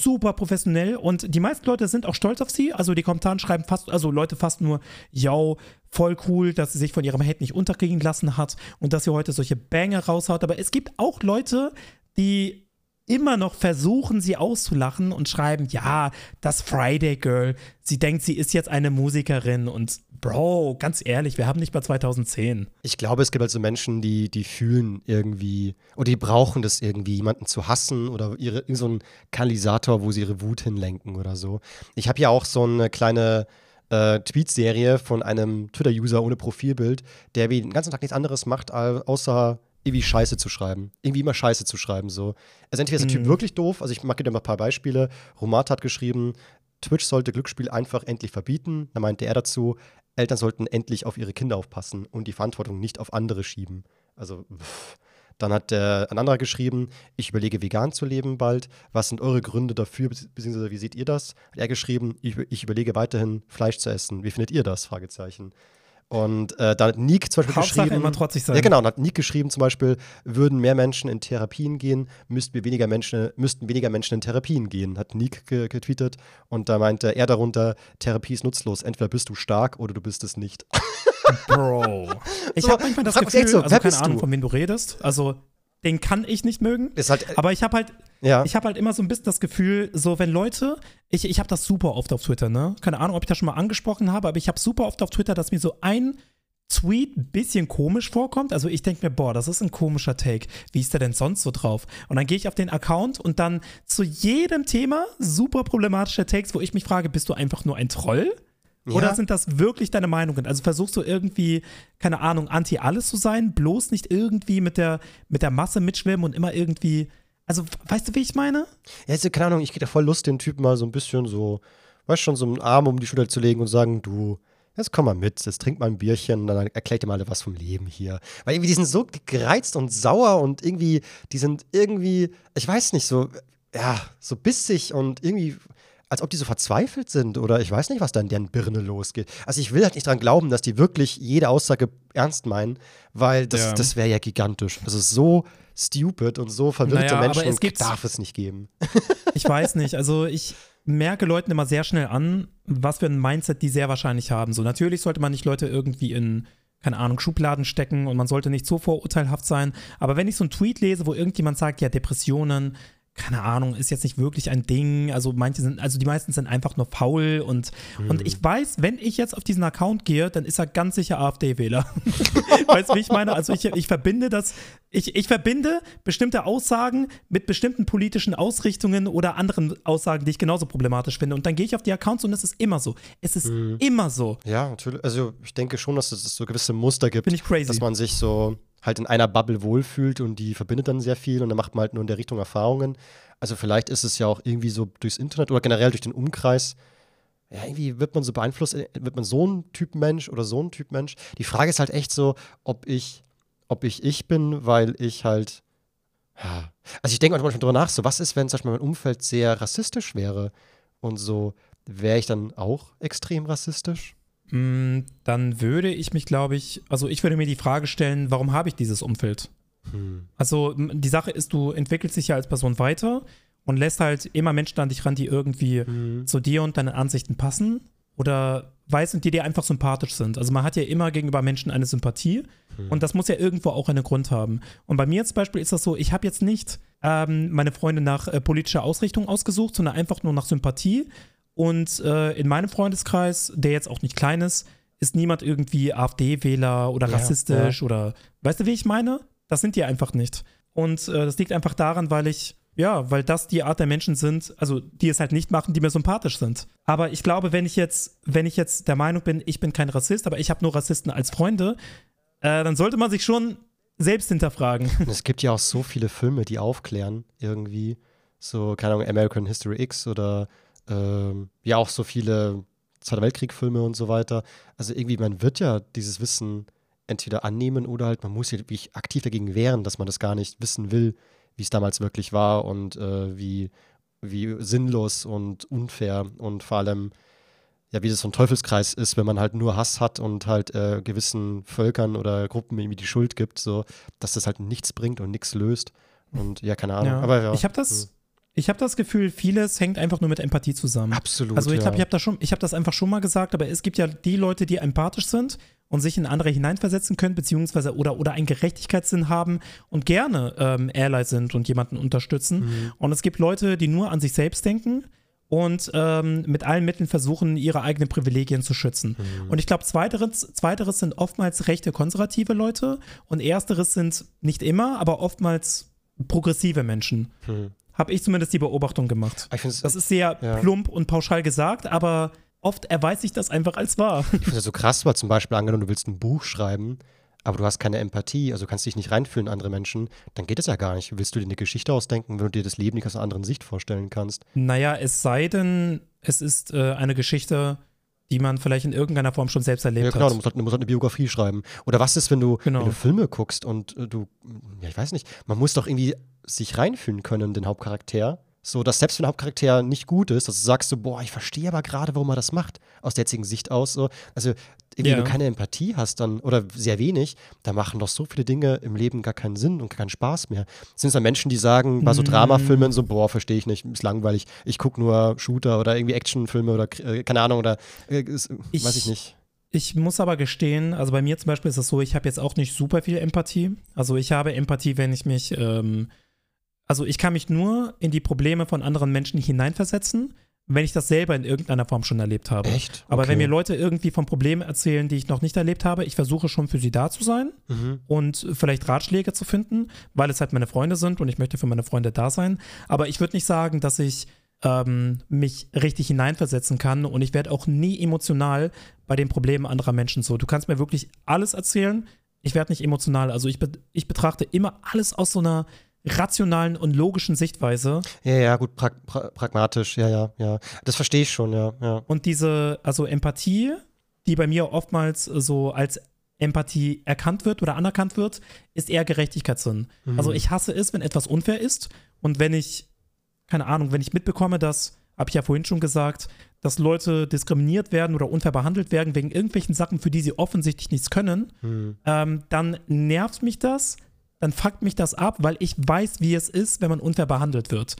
super professionell. Und die meisten Leute sind auch stolz auf sie. Also die Kommentare schreiben fast, also Leute fast nur, yo, voll cool, dass sie sich von ihrem Hate nicht unterkriegen lassen hat und dass sie heute solche Banger raushaut. Aber es gibt auch Leute, die immer noch versuchen, sie auszulachen und schreiben, ja, das Friday Girl, sie denkt, sie ist jetzt eine Musikerin und Bro, ganz ehrlich, wir haben nicht mal 2010.
Ich glaube, es gibt halt so Menschen, die, die fühlen irgendwie, oder die brauchen das irgendwie, jemanden zu hassen oder ihre, so einen Kanalisator, wo sie ihre Wut hinlenken oder so. Ich habe ja auch so eine kleine äh, Tweetserie von einem Twitter-User ohne Profilbild, der wie den ganzen Tag nichts anderes macht, außer irgendwie Scheiße zu schreiben. Irgendwie immer Scheiße zu schreiben. So. Also entweder ist der Typ
Mhm.
wirklich doof, also ich mag dir mal ein paar Beispiele. Romat hat geschrieben, Twitch sollte Glücksspiel einfach endlich verbieten. Da meinte er dazu, Eltern sollten endlich auf ihre Kinder aufpassen und die Verantwortung nicht auf andere schieben. Also, pff. dann hat der, ein anderer geschrieben, ich überlege vegan zu leben bald. Was sind eure Gründe dafür, bezieh- beziehungsweise wie seht ihr das? Hat er geschrieben, ich, ich überlege weiterhin Fleisch zu essen. Wie findet ihr das? Fragezeichen. Und äh, dann hat Nick zum Beispiel
Hauptsache
geschrieben.
immer trotzig sein.
Ja, genau. Und hat Nick geschrieben zum Beispiel, würden mehr Menschen in Therapien gehen, müssten, wir weniger Menschen, müssten weniger Menschen in Therapien gehen, hat Nick ge getweetet. Und da meinte er darunter, Therapie ist nutzlos. Entweder bist du stark oder du bist es nicht.
Bro. Ich
So,
habe manchmal das Gefühl,
so,
also keine Ahnung,
du?
von wem du redest. Also, den kann ich nicht mögen.
Halt,
Aber ich habe halt,
ja.
ich habe halt immer so ein bisschen das Gefühl, so wenn Leute, ich, ich habe das super oft auf Twitter, ne? Keine Ahnung, ob ich das schon mal angesprochen habe, aber ich habe super oft auf Twitter, dass mir so ein Tweet ein bisschen komisch vorkommt. Also ich denke mir, boah, das ist ein komischer Take. Wie ist der denn sonst so drauf? Und dann gehe ich auf den Account und dann zu jedem Thema super problematische Takes, wo ich mich frage, bist du einfach nur ein Troll? Oder
Ja.
sind das wirklich deine Meinungen? Also versuchst du irgendwie, keine Ahnung, anti alles zu sein, bloß nicht irgendwie mit der, mit der Masse mitschwimmen und immer irgendwie. Also, weißt du, wie ich meine?
Ja, ist, ja, keine Ahnung, ich krieg da voll Lust, den Typen mal so ein bisschen so, weißt schon, so einen Arm um die Schulter zu legen und sagen, du, jetzt komm mal mit, jetzt trink mal ein Bierchen und dann erklärt dir mal was vom Leben hier. Weil irgendwie, die sind so gereizt und sauer und irgendwie, die sind irgendwie, ich weiß nicht, so, ja, so bissig und irgendwie, als ob die so verzweifelt sind oder ich weiß nicht, was da in deren Birne losgeht. Also ich will halt nicht dran glauben, dass die wirklich jede Aussage ernst meinen, weil das,
Ja.
das wäre ja gigantisch. Also so stupid und so verwirrte
Naja,
Menschen
es gibt-
darf es nicht geben.
Ich weiß nicht. Also, ich, merke Leuten immer sehr schnell an, was für ein Mindset die sehr wahrscheinlich haben. So, natürlich sollte man nicht Leute irgendwie in, keine Ahnung, Schubladen stecken und man sollte nicht so vorurteilhaft sein. Aber wenn ich so einen Tweet lese, wo irgendjemand sagt, ja, Depressionen, keine Ahnung, ist jetzt nicht wirklich ein Ding. Also manche sind, also die meisten sind einfach nur faul und, mhm. und ich weiß, wenn ich jetzt auf diesen Account gehe, dann ist er ganz sicher AfD-Wähler. weißt du, wie ich meine? Also ich, ich verbinde das, ich, ich verbinde bestimmte Aussagen mit bestimmten politischen Ausrichtungen oder anderen Aussagen, die ich genauso problematisch finde. Und dann gehe ich auf die Accounts und es ist immer so. Es ist mhm. immer so.
Ja, natürlich. Also ich denke schon, dass es so gewisse Muster gibt, dass man sich so halt in einer Bubble wohlfühlt und die verbindet dann sehr viel und dann macht man halt nur in der Richtung Erfahrungen. Also vielleicht ist es ja auch irgendwie so durchs Internet oder generell durch den Umkreis. Ja, irgendwie wird man so beeinflusst, äh, wird man so ein Typ Mensch oder so ein Typ Mensch. Die Frage ist halt echt so, ob ich, ob ich ich bin, weil ich halt. Also ich denke manchmal drüber nach, so was ist, wenn zum Beispiel mein Umfeld sehr rassistisch wäre und so, wäre ich dann auch extrem rassistisch?
Mm, dann würde ich mich, glaube ich, also ich würde mir die Frage stellen, warum habe ich dieses Umfeld? Hm. Also die Sache ist, du entwickelst dich ja als Person weiter und lässt halt immer Menschen an dich ran, die irgendwie hm. zu dir und deinen Ansichten passen oder weißt und die dir einfach sympathisch sind. Also man hat ja immer gegenüber Menschen eine Sympathie hm. und das muss ja irgendwo auch einen Grund haben. Und bei mir zum Beispiel ist das so, ich habe jetzt nicht ähm, meine Freunde nach äh, politischer Ausrichtung ausgesucht, sondern einfach nur nach Sympathie und äh, in meinem Freundeskreis, der jetzt auch nicht klein ist, ist niemand irgendwie AfD-Wähler oder ja, rassistisch ja. oder weißt du, wie ich meine? Das sind die einfach nicht. Und äh, das liegt einfach daran, weil ich, ja, weil das die Art der Menschen sind, also die es halt nicht machen, die mir sympathisch sind. Aber ich glaube, wenn ich jetzt, wenn ich jetzt der Meinung bin, ich bin kein Rassist, aber ich habe nur Rassisten als Freunde, äh, dann sollte man sich schon selbst hinterfragen.
Es gibt ja auch so viele Filme, die aufklären, irgendwie. So, keine Ahnung, American History X oder ähm, ja auch so viele Zweiter Weltkrieg-Filme und so weiter. Also irgendwie, man wird ja dieses Wissen entweder annehmen oder halt, man muss sich wirklich aktiv dagegen wehren, dass man das gar nicht wissen will, wie es damals wirklich war und äh, wie, wie sinnlos und unfair und vor allem, ja, wie das so ein Teufelskreis ist, wenn man halt nur Hass hat und halt äh, gewissen Völkern oder Gruppen irgendwie die Schuld gibt, so, dass das halt nichts bringt und nichts löst. Und ja, keine Ahnung.
Ja.
Aber ja.
Ich habe das, hm. Ich habe das Gefühl, vieles hängt einfach nur mit Empathie zusammen.
Absolut.
Also ich glaube, ja. ich habe das, schon, hab das einfach schon mal gesagt, aber es gibt ja die Leute, die empathisch sind und sich in andere hineinversetzen können, beziehungsweise oder, oder einen Gerechtigkeitssinn haben und gerne ähm, Ally sind und jemanden unterstützen. Mhm. Und es gibt Leute, die nur an sich selbst denken und ähm, mit allen Mitteln versuchen, ihre eigenen Privilegien zu schützen. Mhm. Und ich glaube, zweiteres, zweiteres sind oftmals rechte konservative Leute und ersteres sind nicht immer, aber oftmals progressive Menschen. Mhm habe ich zumindest die Beobachtung gemacht. das ist sehr ja. plump und pauschal gesagt, aber oft erweist sich das einfach als wahr.
Ich finde das so krass, weil zum Beispiel angenommen, du willst ein Buch schreiben, aber du hast keine Empathie, also kannst dich nicht reinfühlen in andere Menschen, dann geht es ja gar nicht. Willst du dir eine Geschichte ausdenken, wenn du dir das Leben nicht aus einer anderen Sicht vorstellen kannst?
Naja, es sei denn, es ist äh, eine Geschichte, die man vielleicht in irgendeiner Form schon selbst erlebt hat.
Ja, genau,
du
musst, halt, du musst halt eine Biografie schreiben. Oder was ist, wenn du, genau. wenn du Filme guckst und äh, du, ja, ich weiß nicht, man muss doch irgendwie sich reinfühlen können, den Hauptcharakter. So, dass selbst wenn der Hauptcharakter nicht gut ist, dass du sagst so, boah, ich verstehe aber gerade, warum er das macht, aus der jetzigen Sicht aus. So. Also, irgendwie, ja. wenn du keine Empathie hast, dann, oder sehr wenig, da machen doch so viele Dinge im Leben gar keinen Sinn und keinen Spaß mehr. Sind es dann Menschen, die sagen, bei so mm. Dramafilmen so, boah, verstehe ich nicht, ist langweilig, ich gucke nur Shooter oder irgendwie Actionfilme oder äh, keine Ahnung, oder äh, ist, ich, weiß ich nicht.
Ich muss aber gestehen, also bei mir zum Beispiel ist es so, ich habe jetzt auch nicht super viel Empathie. Also ich habe Empathie, wenn ich mich ähm, also ich kann mich nur in die Probleme von anderen Menschen hineinversetzen, wenn ich das selber in irgendeiner Form schon erlebt habe.
Echt? Okay.
Aber wenn mir Leute irgendwie von Problemen erzählen, die ich noch nicht erlebt habe, ich versuche schon für sie da zu sein mhm. und vielleicht Ratschläge zu finden, weil es halt meine Freunde sind und ich möchte für meine Freunde da sein. Aber ich würde nicht sagen, dass ich ähm, mich richtig hineinversetzen kann und ich werde auch nie emotional bei den Problemen anderer Menschen so. Du kannst mir wirklich alles erzählen. Ich werde nicht emotional. Also ich, be ich betrachte immer alles aus so einer rationalen und logischen Sichtweise.
Ja, ja, gut, pra pra pragmatisch, ja, ja, ja. Das verstehe ich schon, ja, ja.
Und diese, also Empathie, die bei mir oftmals so als Empathie erkannt wird oder anerkannt wird, ist eher Gerechtigkeitssinn. Mhm. Also ich hasse es, wenn etwas unfair ist und wenn ich, keine Ahnung, wenn ich mitbekomme, dass, habe ich ja vorhin schon gesagt, dass Leute diskriminiert werden oder unfair behandelt werden wegen irgendwelchen Sachen, für die sie offensichtlich nichts können, mhm. ähm, dann nervt mich das dann fuckt mich das ab, weil ich weiß, wie es ist, wenn man unfair behandelt wird.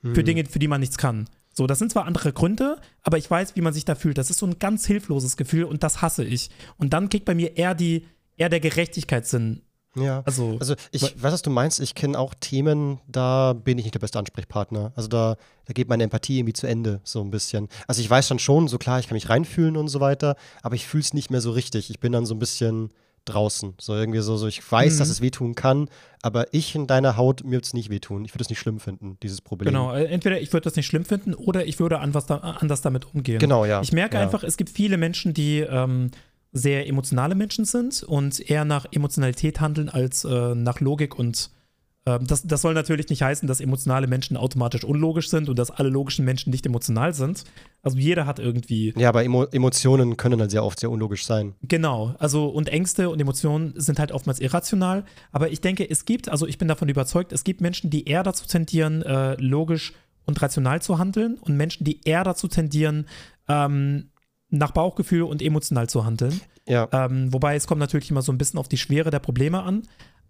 Hm. Für Dinge, für die man nichts kann. So, das sind zwar andere Gründe, aber ich weiß, wie man sich da fühlt. Das ist so ein ganz hilfloses Gefühl und das hasse ich. Und dann kickt bei mir eher die, eher der Gerechtigkeitssinn.
Ja,
Also,
also ich weiß, was du meinst. Ich kenne auch Themen, da bin ich nicht der beste Ansprechpartner. Also da, da geht meine Empathie irgendwie zu Ende, so ein bisschen. Also ich weiß dann schon, so klar, ich kann mich reinfühlen und so weiter, aber ich fühle es nicht mehr so richtig. Ich bin dann so ein bisschen draußen. So irgendwie so, so ich weiß,
Mhm.
dass es wehtun kann, aber ich in deiner Haut, mir wird es nicht wehtun. Ich würde es nicht schlimm finden, dieses Problem.
genau, äh, entweder ich würde das nicht schlimm finden oder ich würde anders, da, anders damit umgehen.
Genau, ja.
Ich merke
ja.
einfach, es gibt viele Menschen, die ähm, sehr emotionale Menschen sind und eher nach Emotionalität handeln als äh, nach Logik und das, das soll natürlich nicht heißen, dass emotionale Menschen automatisch unlogisch sind und dass alle logischen Menschen nicht emotional sind. Also jeder hat irgendwie
Ja, aber Emo Emotionen können halt sehr oft sehr unlogisch sein.
Genau, also und Ängste und Emotionen sind halt oftmals irrational, aber ich denke, es gibt, also ich bin davon überzeugt, es gibt Menschen, die eher dazu tendieren, äh, logisch und rational zu handeln und Menschen, die eher dazu tendieren, ähm, nach Bauchgefühl und emotional zu handeln.
Ja.
Ähm, wobei es kommt natürlich immer so ein bisschen auf die Schwere der Probleme an.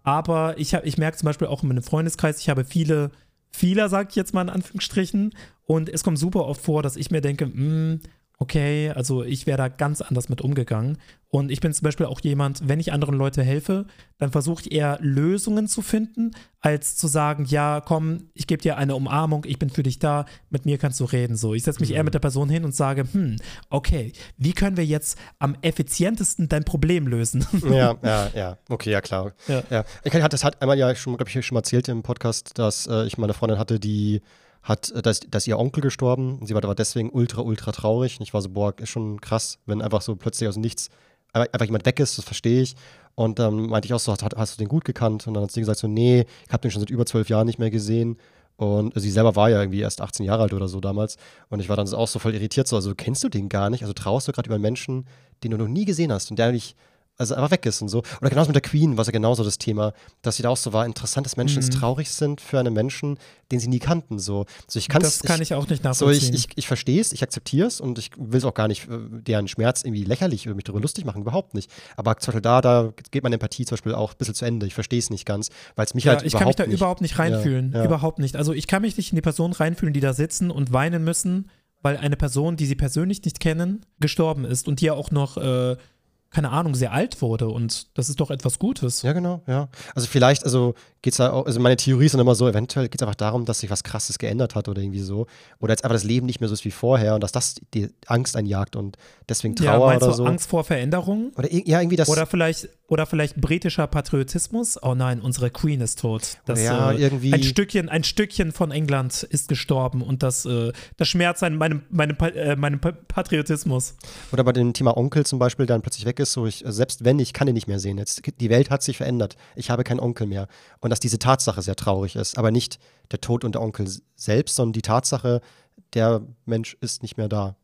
Aber ich, ich merke zum Beispiel auch in meinem Freundeskreis, ich habe viele Fehler, sag ich jetzt mal in Anführungsstrichen. Und es kommt super oft vor, dass ich mir denke, "Hm, okay, also ich wäre da ganz anders mit umgegangen. Und ich bin zum Beispiel auch jemand, wenn ich anderen Leuten helfe, dann versuche ich eher Lösungen zu finden, als zu sagen, ja, komm, ich gebe dir eine Umarmung, ich bin für dich da, mit mir kannst du reden. So, ich setze mich eher mit der Person hin und sage, hm, okay, wie können wir jetzt am effizientesten dein Problem lösen?
ja, ja, ja. Okay, ja, klar.
Ja.
Ja. Ich hatte das hat einmal ja schon, glaube ich, schon mal erzählt im Podcast, dass äh, ich mal eine Freundin hatte, die hat, äh, dass, dass ihr Onkel gestorben. Sie war aber deswegen ultra, ultra traurig. Und ich war so, boah, ist schon krass, wenn einfach so plötzlich aus nichts einfach jemand weg ist, das verstehe ich. Und dann meinte ich auch so, hat, hast du den gut gekannt? Und dann hat sie gesagt so, nee, ich habe den schon seit über zwölf Jahren nicht mehr gesehen. Und sie selber war ja irgendwie erst 18 Jahre alt oder so damals. Und ich war dann auch so voll irritiert, so, also kennst du den gar nicht? Also traust du gerade über einen Menschen, den du noch nie gesehen hast und der nicht, also einfach weg ist und so. Oder genauso mit der Queen war es ja genauso das Thema, dass sie da auch so war, interessant, dass Menschen
Mhm.
traurig sind für einen Menschen, den sie nie kannten. So, so ich
das kann ich auch nicht
so,
nachvollziehen.
ich, ich, ich verstehe es, ich akzeptiere es und ich will es auch gar nicht, äh, deren Schmerz irgendwie lächerlich oder mich darüber lustig machen, überhaupt nicht. Aber zum Beispiel da, da geht meine Empathie zum Beispiel auch ein bisschen zu Ende. Ich verstehe es nicht ganz, weil es mich
ja,
halt
ich kann mich da
nicht.
überhaupt nicht reinfühlen.
Ja, ja.
Überhaupt nicht. Also ich kann mich nicht in die Person reinfühlen, die da sitzen und weinen müssen, weil eine Person, die sie persönlich nicht kennen, gestorben ist und die ja auch noch, äh, keine Ahnung, sehr alt wurde. Und das ist doch etwas Gutes.
Ja, genau, ja. Also vielleicht, also geht es da auch, also meine Theorie ist dann immer so, eventuell geht es einfach darum, dass sich was krasses geändert hat oder irgendwie so. Oder jetzt einfach das Leben nicht mehr so ist wie vorher und dass das die Angst einjagt und deswegen
Ja,
Trauer
meinst
oder
du
so.
Angst vor Veränderung?
Oder ja, irgendwie das.
Oder vielleicht, oder vielleicht britischer Patriotismus? Oh nein, unsere Queen ist tot. Das,
ja,
äh,
irgendwie.
ein Stückchen, ein Stückchen von England ist gestorben und das, äh, das schmerzt an meinem, meinem, äh, meinem Pa- Patriotismus.
Oder bei dem Thema Onkel zum Beispiel, der dann plötzlich weg ist, so ich, äh, selbst wenn, ich kann ihn nicht mehr sehen. Jetzt, die Welt hat sich verändert. Ich habe keinen Onkel mehr. Und dass diese Tatsache sehr traurig ist. Aber nicht der Tod und der Onkel selbst, sondern die Tatsache, der Mensch ist nicht mehr da.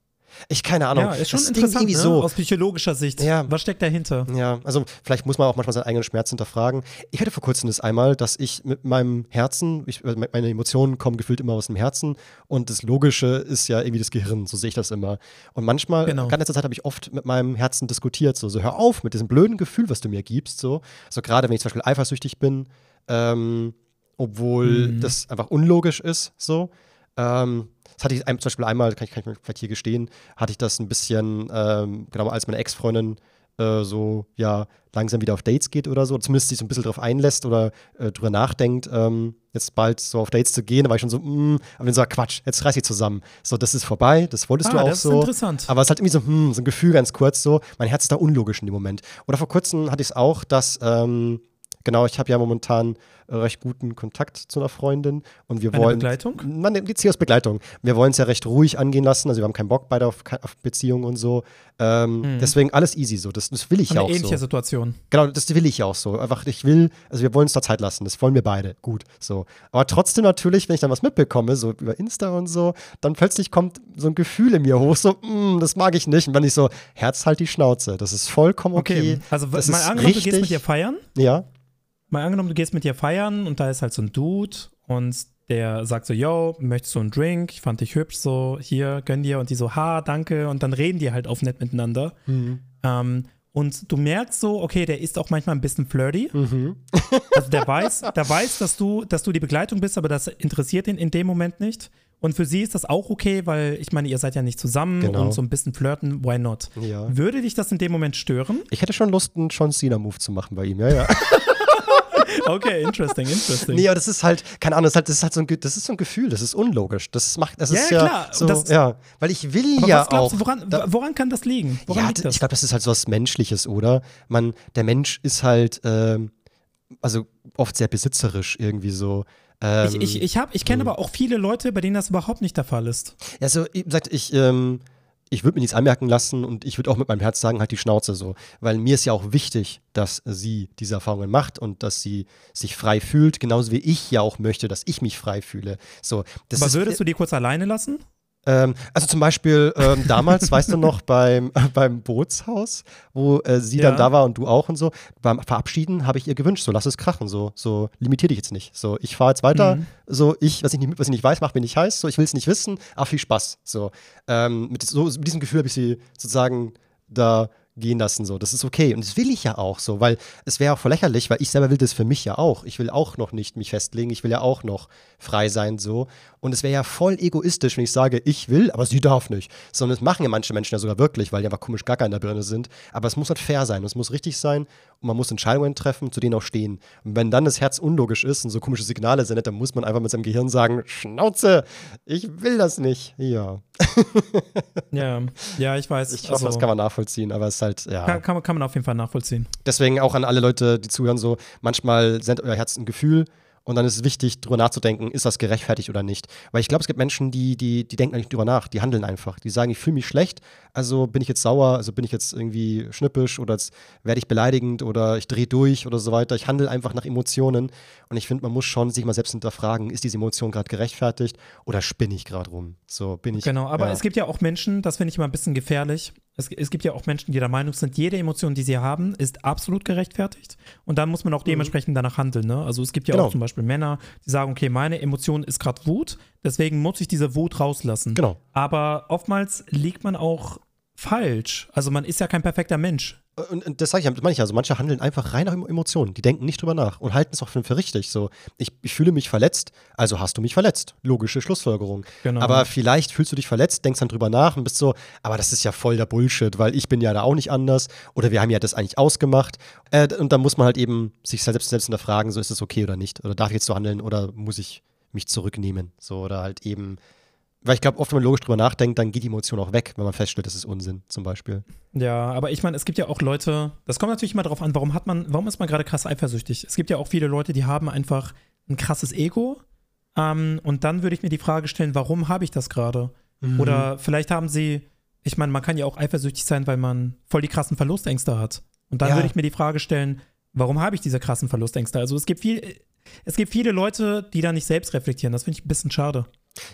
Ich keine Ahnung.
Ja, ist schon
Das
interessant,
irgendwie
ne?
so.
aus psychologischer Sicht.
Ja.
Was steckt dahinter?
Ja, also vielleicht muss man auch manchmal seinen eigenen Schmerz hinterfragen. Ich hatte vor kurzem das einmal, dass ich mit meinem Herzen, ich, also meine Emotionen kommen gefühlt immer aus dem Herzen und das Logische ist ja irgendwie das Gehirn, so sehe ich das immer. Und manchmal,
Genau.
gerade in letzter Zeit habe ich oft mit meinem Herzen diskutiert, so, so hör auf mit diesem blöden Gefühl, was du mir gibst, so. So gerade wenn ich zum Beispiel eifersüchtig bin, ähm, obwohl
Mhm.
das einfach unlogisch ist, so. Ähm, das hatte ich ein, zum Beispiel einmal, kann ich, kann ich mir vielleicht hier gestehen, hatte ich das ein bisschen, ähm, genau als meine Ex-Freundin äh, so, ja, langsam wieder auf Dates geht oder so, zumindest sich so ein bisschen drauf einlässt oder äh, drüber nachdenkt, ähm, jetzt bald so auf Dates zu gehen, da war ich schon so, mm, aber dann so, Quatsch, jetzt reiß dich zusammen. So, das ist vorbei, das wolltest du
Ah,
auch
das ist
so.
interessant.
Aber es ist halt irgendwie so, hm, so ein Gefühl ganz kurz so, mein Herz ist da unlogisch in dem Moment. Oder vor kurzem hatte ich es auch, dass, ähm, genau, ich habe ja momentan äh, recht guten Kontakt zu einer Freundin und wir
Eine
wollen.
Begleitung?
Man, die Beziehungsbegleitung. Wir wollen es ja recht ruhig angehen lassen, also wir haben keinen Bock beide auf, auf Beziehungen und so. Ähm,
Mhm.
Deswegen alles easy so, das, das will ich ja
Eine
auch
ähnliche
so.
Situation.
Genau, das will ich ja auch so. Einfach, ich will, also wir wollen uns da Zeit lassen, das wollen wir beide. Gut, so. Aber trotzdem natürlich, wenn ich dann was mitbekomme, so über Insta und so, dann plötzlich kommt so ein Gefühl in mir hoch, so, mm, das mag ich nicht. Und dann ich so, Herz halt die Schnauze. Das ist vollkommen okay.
Okay, also
das
mal
ist
angenommen, du gehst mit ihr feiern.
Ja,
Mal angenommen, du gehst mit ihr feiern und da ist halt so ein Dude und der sagt so, yo, möchtest du einen Drink? Ich fand dich hübsch, so, hier, gönn dir. Und die so, ha, danke. Und dann reden die halt auf nett miteinander.
Mhm.
Ähm, und du merkst so, okay, der ist auch manchmal ein bisschen flirty.
Mhm.
Also der weiß, der weiß, dass du, dass du die Begleitung bist, aber das interessiert ihn in dem Moment nicht. Und für sie ist das auch okay, weil ich meine, ihr seid ja nicht zusammen
Genau.
und so ein bisschen flirten, why not?
Ja.
Würde dich das in dem Moment stören?
Ich hätte schon Lust, einen John Cena-Move zu machen bei ihm, ja, ja.
Okay, interesting, interesting.
nee, aber das ist halt, keine Ahnung, das ist halt, das ist halt so ein, das ist so ein Gefühl, das ist unlogisch. Das macht, das
Ja,
ist
ja,
ja,
klar.
so,
Das-
ja, weil ich will
aber
ja
was glaubst
auch.
woran,
da-
woran kann das liegen? Woran
ja,
das?
ich glaube, das ist halt so was Menschliches, oder? Man, der Mensch ist halt, ähm, also oft sehr besitzerisch irgendwie so. Ähm,
ich ich, ich, hab- ich kenne aber auch viele Leute, bei denen das überhaupt nicht der Fall ist.
Also, wie gesagt, ich, ähm, ich würde mir nichts anmerken lassen und ich würde auch mit meinem Herz sagen, halt die Schnauze so. Weil mir ist ja auch wichtig, dass sie diese Erfahrungen macht und dass sie sich frei fühlt, genauso wie ich ja auch möchte, dass ich mich frei fühle. So,
aber
ist,
würdest du die kurz alleine lassen?
Ähm, also zum Beispiel ähm, damals, weißt du noch, beim, beim Bootshaus, wo äh, sie
Ja.
dann da war und du auch und so, beim Verabschieden habe ich ihr gewünscht, so lass es krachen, so, so limitier dich jetzt nicht. So, ich fahre jetzt weiter,
Mhm.
so, ich, was ich nicht, was ich nicht weiß, macht mir nicht heiß, so, ich will es nicht wissen, aber viel Spaß. So, ähm, mit, so, mit diesem Gefühl habe ich sie sozusagen da gehen lassen, so. Das ist okay. Und das will ich ja auch so, weil es wäre auch voll lächerlich, weil ich selber will das für mich ja auch. Ich will auch noch nicht mich festlegen, ich will ja auch noch frei sein, so. Und es wäre ja voll egoistisch, wenn ich sage, ich will, aber sie darf nicht. Sondern das machen ja manche Menschen ja sogar wirklich, weil die einfach komisch gaga in der Birne sind. Aber es muss halt fair sein, es muss richtig sein und man muss Entscheidungen treffen, zu denen auch stehen. Und wenn dann das Herz unlogisch ist und so komische Signale sendet, dann muss man einfach mit seinem Gehirn sagen, Schnauze, ich will das nicht. Ja.
Ja, ja, ich weiß.
Ich hoffe,
Also,
das kann man nachvollziehen, aber es ist halt, ja.
kann, kann, man, kann man auf jeden Fall nachvollziehen.
Deswegen auch an alle Leute, die zuhören, so manchmal sendet euer Herz ein Gefühl und dann ist es wichtig, drüber nachzudenken, ist das gerechtfertigt oder nicht. Weil ich glaube, es gibt Menschen, die, die, die denken nicht drüber nach, die handeln einfach. Die sagen, ich fühle mich schlecht, also bin ich jetzt sauer, also bin ich jetzt irgendwie schnippisch oder jetzt werde ich beleidigend oder ich drehe durch oder so weiter. Ich handle einfach nach Emotionen und ich finde, man muss schon sich mal selbst hinterfragen, ist diese Emotion gerade gerechtfertigt oder spinne ich gerade rum? So bin ich.
Genau, aber
ja.
es gibt ja auch Menschen, das finde ich immer ein bisschen gefährlich. Es, es gibt ja auch Menschen, die der Meinung sind, jede Emotion, die sie haben, ist absolut gerechtfertigt. Und dann muss man auch dementsprechend danach handeln. Ne? Also es gibt ja
Mhm. Genau.
auch zum Beispiel Männer, die sagen, okay, meine Emotion ist gerade Wut, deswegen muss ich diese Wut rauslassen.
Genau.
Aber oftmals liegt man auch falsch. Also man ist ja kein perfekter Mensch.
Und, und das sage ich, das meine ich also, manche handeln einfach rein nach Emo- Emotionen. Die denken nicht drüber nach und halten es auch für, für richtig. So, ich, ich fühle mich verletzt, also hast du mich verletzt. Logische Schlussfolgerung.
Genau.
Aber vielleicht fühlst du dich verletzt, denkst dann drüber nach und bist so, aber das ist ja voll der Bullshit, weil ich bin ja da auch nicht anders oder wir haben ja das eigentlich ausgemacht. Äh, und dann muss man halt eben sich selbst, selbst hinterfragen, so ist es okay oder nicht. Oder darf ich jetzt so handeln oder muss ich mich zurücknehmen? So, oder halt eben. Weil ich glaube, oft, wenn man logisch drüber nachdenkt, dann geht die Emotion auch weg, wenn man feststellt, das ist Unsinn, zum Beispiel.
Ja, aber ich meine, es gibt ja auch Leute, das kommt natürlich immer darauf an, warum hat man, warum ist man gerade krass eifersüchtig? Es gibt ja auch viele Leute, die haben einfach ein krasses Ego. Ähm, und dann würde ich mir die Frage stellen, warum habe ich das gerade?
Mhm.
Oder vielleicht haben sie, ich meine, man kann ja auch eifersüchtig sein, weil man voll die krassen Verlustängste hat. Und dann
Ja.
würde ich mir die Frage stellen, warum habe ich diese krassen Verlustängste? Also es gibt viel, es gibt viele Leute, die da nicht selbst reflektieren. Das finde ich ein bisschen schade.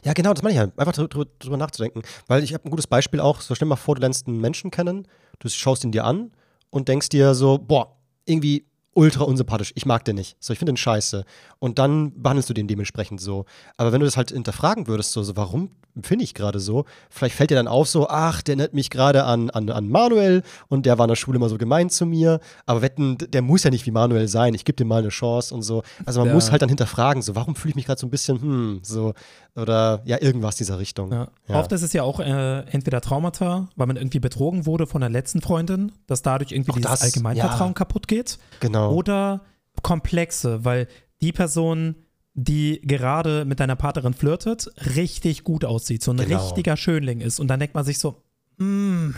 Ja, genau, das meine ich halt. Einfach drü- drü- drüber nachzudenken. Weil ich habe ein gutes Beispiel auch. So, stell dir mal vor, du lernst einen Menschen kennen, du schaust ihn dir an und denkst dir so, boah, irgendwie ultra unsympathisch. Ich mag den nicht. So, ich finde den scheiße. Und dann behandelst du den dementsprechend so. Aber wenn du das halt hinterfragen würdest, so, so warum finde ich gerade so, vielleicht fällt dir dann auf so, ach, der erinnert mich gerade an, an, an Manuel und der war in der Schule immer so gemein zu mir. Aber wetten, der muss ja nicht wie Manuel sein. Ich gebe dem mal eine Chance und so. Also man
Ja.
muss halt dann hinterfragen, so, warum fühle ich mich gerade so ein bisschen, hm, so, oder ja, irgendwas dieser Richtung.
Ja.
Ja.
Oft ist es ja auch äh, entweder Traumata, weil man irgendwie betrogen wurde von der letzten Freundin, dass dadurch irgendwie
Auch
dieses
das,
Allgemeinvertrauen kaputt geht.
Genau.
Oder Komplexe, weil die Person, die gerade mit deiner Partnerin flirtet, richtig gut aussieht, so ein
Genau.
richtiger Schönling ist. Und dann denkt man sich so, mm,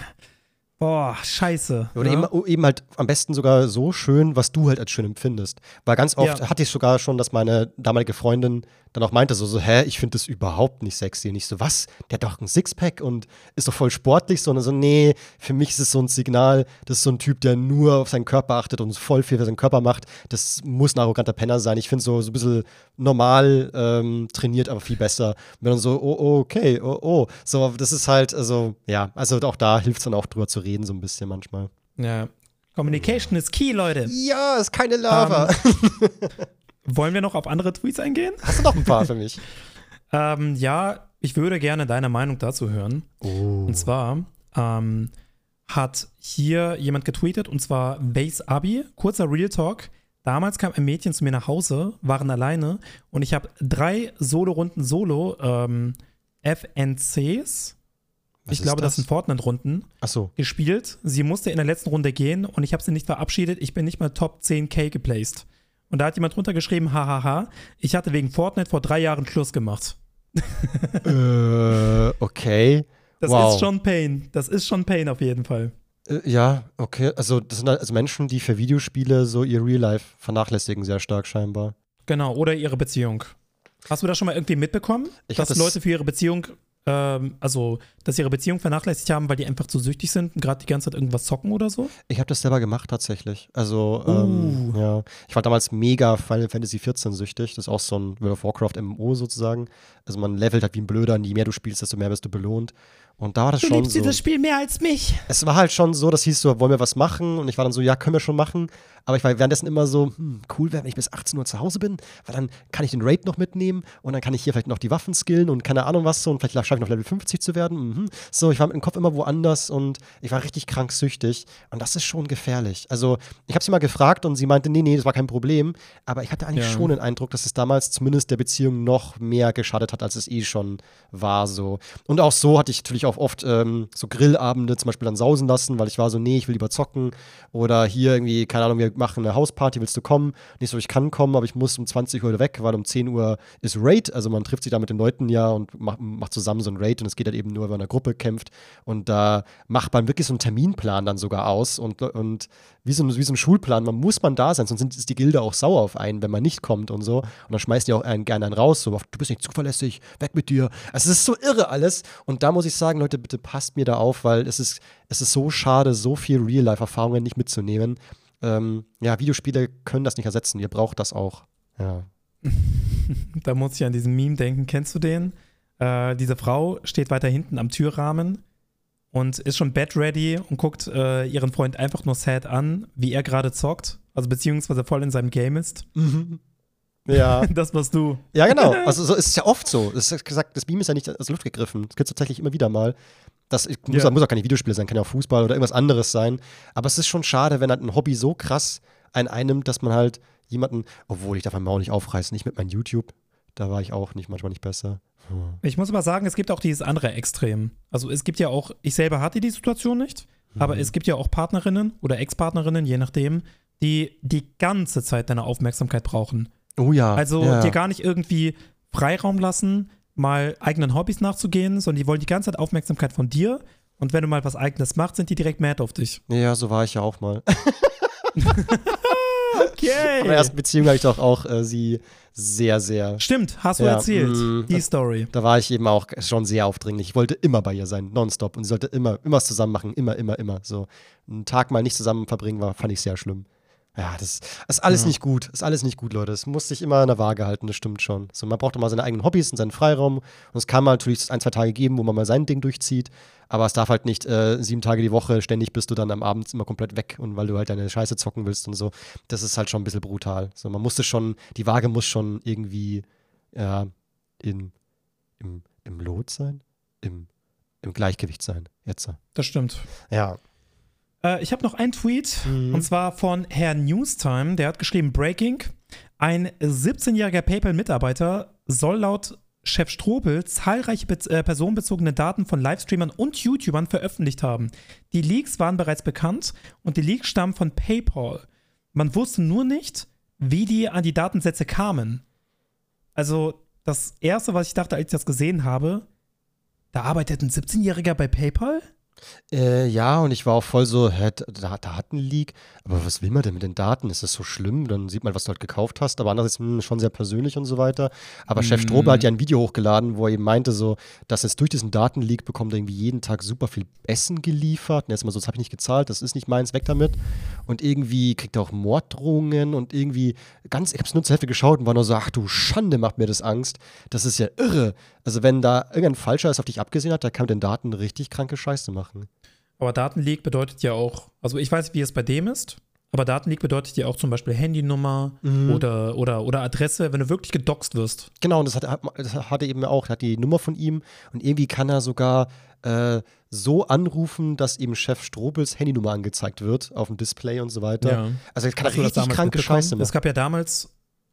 boah, scheiße.
Oder
ne?
eben, eben halt am besten sogar so schön, was du halt als schön empfindest. Weil ganz oft
Ja.
hatte ich sogar schon, dass meine damalige Freundin dann auch meinte, so, so hä, ich finde das überhaupt nicht sexy. Und ich so, was? Der hat doch ein Sixpack und ist doch voll sportlich. Sondern so, nee, für mich ist es so ein Signal, das ist so ein Typ, der nur auf seinen Körper achtet und voll viel für seinen Körper macht. Das muss ein arroganter Penner sein. Ich finde so, so ein bisschen normal ähm, trainiert, aber viel besser. Und dann so, oh, okay, oh, oh. So, das ist halt, also, ja, also auch da hilft es dann auch drüber zu reden, so ein bisschen manchmal.
Ja. Communication ist key, Leute.
Ja, ist keine Lava.
Wollen wir noch auf andere Tweets eingehen?
Hast du noch ein paar für mich?
Ähm, ja, ich würde gerne deine Meinung dazu hören.
Oh.
Und zwar ähm, hat hier jemand getweetet und zwar Base Abi. Kurzer Real Talk. Damals kam ein Mädchen zu mir nach Hause, waren alleine und ich habe drei Solo-Runden Solo ähm, FNCs,
Was
ich glaube, das sind Fortnite-Runden,
so.
gespielt. Sie musste in der letzten Runde gehen und ich habe sie nicht verabschiedet. Ich bin nicht mal Top 10k geplaced. Und da hat jemand drunter geschrieben, hahaha, ich hatte wegen Fortnite vor drei Jahren Schluss gemacht.
äh, okay.
Das
Wow.
ist schon Pain. Das ist schon Pain auf jeden Fall.
Äh, ja, okay. Also, das sind halt also Menschen, die für Videospiele so ihr Real Life vernachlässigen, sehr stark scheinbar.
Genau, oder ihre Beziehung. Hast du das schon mal irgendwie mitbekommen?
Ich
dass
das-
Leute für ihre Beziehung, ähm, also, dass sie ihre Beziehung vernachlässigt haben, weil die einfach zu süchtig sind und gerade die ganze Zeit irgendwas zocken oder so?
Ich habe das selber gemacht tatsächlich. Also,
Uh.
ähm, ja. Ich war damals mega Final Fantasy 14 süchtig. Das ist auch so ein World of Warcraft MMO sozusagen. Also, man levelt halt wie ein Blöder. und Je mehr du spielst, desto mehr wirst du belohnt. Und da war das schon so.
Spiel mehr als mich.
es war halt schon so, das hieß so, wollen wir was machen? Und ich war dann so, ja, können wir schon machen. Aber ich war währenddessen immer so, hm, cool wäre, wenn ich bis 18 Uhr zu Hause bin, weil dann kann ich den Raid noch mitnehmen und dann kann ich hier vielleicht noch die Waffen skillen und keine Ahnung was so und vielleicht schaffe ich noch Level 50 zu werden. Mhm. So, ich war mit dem Kopf immer woanders und ich war richtig krank süchtig und das ist schon gefährlich. Also, ich habe sie mal gefragt und sie meinte, nee, nee, das war kein Problem. Aber ich hatte eigentlich
Ja.
schon den Eindruck, dass es damals zumindest der Beziehung noch mehr geschadet hat, als es eh schon war. So. Und auch so hatte ich natürlich auch oft ähm, so Grillabende zum Beispiel dann sausen lassen, weil ich war so, nee, ich will lieber zocken. Oder hier irgendwie, keine Ahnung, wir machen eine Hausparty, willst du kommen? Nicht so, ich kann kommen, aber ich muss um 20 Uhr weg, weil um 10 Uhr ist Raid. Also man trifft sich da mit den Leuten ja und macht, macht zusammen so ein Raid und es geht halt eben nur, wenn man in einer Gruppe kämpft. Und da macht man wirklich so einen Terminplan dann sogar aus und, und wie, so ein, wie so ein Schulplan, man muss man da sein, sonst sind- ist die Gilde auch sauer auf einen, wenn man nicht kommt und so. Und dann schmeißt die auch einen gerne einen raus, so, du bist nicht zuverlässig, weg mit dir. Also es ist so irre alles. Und da muss ich sagen, Leute, bitte passt mir da auf, weil es ist, es ist so schade, so viel Real-Life-Erfahrungen nicht mitzunehmen. Ähm, ja, Videospiele können das nicht ersetzen. Ihr braucht das auch. Ja.
Da muss ich an diesen Meme denken. Kennst du den? Äh, diese Frau steht weiter hinten am Türrahmen und ist schon bed ready und guckt äh, ihren Freund einfach nur sad an, wie er gerade zockt. Also beziehungsweise voll in seinem Game ist.
Ja.
Das warst du.
Ja, genau. Also so ist es ja oft so. Das ist gesagt, das Beam ist ja nicht aus der Luft gegriffen. Das gibt es tatsächlich immer wieder mal. Das muss,
Ja.
muss auch keine Videospiele sein, kann ja auch Fußball oder irgendwas anderes sein. Aber es ist schon schade, wenn halt ein Hobby so krass einen einnimmt, dass man halt jemanden, obwohl ich darf mein Maul nicht aufreißen, nicht mit meinem YouTube. Da war ich auch nicht manchmal nicht besser. Hm.
Ich muss aber sagen, es gibt auch dieses andere Extrem. Also es gibt ja auch, ich selber hatte die Situation nicht, aber es gibt ja auch Partnerinnen oder Ex-Partnerinnen, je nachdem, die die ganze Zeit deine Aufmerksamkeit brauchen.
Oh ja.
Also
ja.
dir gar nicht irgendwie Freiraum lassen, mal eigenen Hobbys nachzugehen, sondern die wollen die ganze Zeit Aufmerksamkeit von dir. Und wenn du mal was Eigenes machst, sind die direkt mad auf dich.
Ja, so war ich ja auch mal.
Okay.
In der ersten Beziehung habe ich doch auch äh, sie sehr, sehr.
Stimmt, hast du
Ja,
erzählt.
mm,
die Story.
Da war ich eben auch schon sehr aufdringlich. Ich wollte immer bei ihr sein, nonstop. Und sie sollte immer, immer was zusammen machen, immer, immer, immer. So einen Tag mal nicht zusammen verbringen, war, fand ich sehr schlimm. Ja, das, ist alles
Ja.
nicht gut. Das ist alles nicht gut, Leute. Es muss sich immer in der Waage halten, das stimmt schon. So, man braucht mal seine eigenen Hobbys und seinen Freiraum. Und es kann mal natürlich ein, zwei Tage geben, wo man mal sein Ding durchzieht. Aber es darf halt nicht äh, sieben Tage die Woche, ständig bist du dann am Abend immer komplett weg und weil du halt deine Scheiße zocken willst und so. Das ist halt schon ein bisschen brutal. So, man musste schon, die Waage muss schon irgendwie, ja, in, im, im Lot sein? Im, Im Gleichgewicht sein. Jetzt.
Das stimmt.
Ja.
Äh, ich habe noch einen Tweet
Mhm.
und zwar von Herr Newstime. Der hat geschrieben: Breaking. Ein 17-jähriger PayPal-Mitarbeiter soll laut Chef Strobel zahlreiche be äh, personenbezogene Daten von Livestreamern und YouTubern veröffentlicht haben. Die Leaks waren bereits bekannt und die Leaks stammen von PayPal. Man wusste nur nicht, wie die an die Datensätze kamen. Also, das erste, was ich dachte, als ich das gesehen habe, da arbeitet ein 17-Jähriger bei PayPal?
Äh, ja, und ich war auch voll so, hä, da, da hat ein Leak. Aber was will man denn mit den Daten? Ist das so schlimm? Dann sieht man, was du halt gekauft hast. Aber andererseits hm, schon sehr persönlich und so weiter. Aber Chef
Mm.
Strobel hat ja ein Video hochgeladen, wo er eben meinte, so, dass jetzt durch diesen Datenleak bekommt er irgendwie jeden Tag super viel Essen geliefert. Und er ist immer so, das habe ich nicht gezahlt, das ist nicht meins, weg damit. Und irgendwie kriegt er auch Morddrohungen und irgendwie ganz, ich habe es nur zur Hälfte geschaut und war nur so, ach du Schande, macht mir das Angst. Das ist ja irre. Also wenn da irgendein Falscher es auf dich abgesehen hat, der kann mit den Daten richtig kranke Scheiße machen.
Aber Datenleak bedeutet ja auch, also ich weiß, wie es bei dem ist, aber Datenleak bedeutet ja auch zum Beispiel Handynummer
Mhm.
oder, oder, oder Adresse, wenn du wirklich gedoxt wirst.
Genau, und das hat, das hat er eben auch. Er hat die Nummer von ihm und irgendwie kann er sogar äh, so anrufen, dass ihm Chef Strobels Handynummer angezeigt wird auf dem Display und so weiter.
Ja.
Also kann er richtig kranke? Scheiße
Es
machen.
gab ja damals,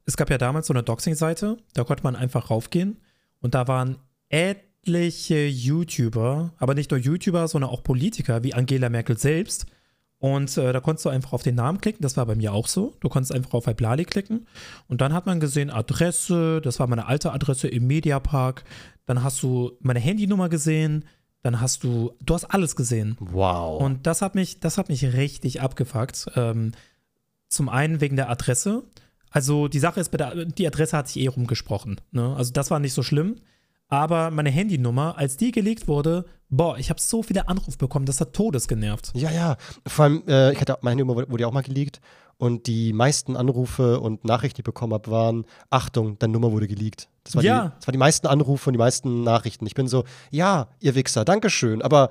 es gab ja damals so eine Doxing-Seite, da konnte man einfach raufgehen und da waren etliche YouTuber, aber nicht nur YouTuber, sondern auch Politiker wie Angela Merkel selbst. Und äh, da konntest du einfach auf den Namen klicken, das war bei mir auch so. Du konntest einfach auf Iblali klicken und dann hat man gesehen Adresse, das war meine alte Adresse im Mediapark. Dann hast du meine Handynummer gesehen, dann hast du, du hast alles gesehen.
Wow.
Und das hat mich, das hat mich richtig abgefuckt. Ähm, zum einen wegen der Adresse. Also die Sache ist, bei der, die Adresse hat sich eh rumgesprochen. Ne? Also das war nicht so schlimm. Aber meine Handynummer, als die gelegt wurde, boah, ich habe so viele Anrufe bekommen, das hat Todes genervt.
Ja, ja. Vor allem, äh, ich hatte auch- meine Nummer wurde ja auch mal geleakt. Und die meisten Anrufe und Nachrichten, die ich bekommen habe, waren: Achtung, deine Nummer wurde geleakt. Das war,
Ja.
die, das waren die meisten Anrufe und die meisten Nachrichten. Ich bin so: Ja, ihr Wichser, Dankeschön. Aber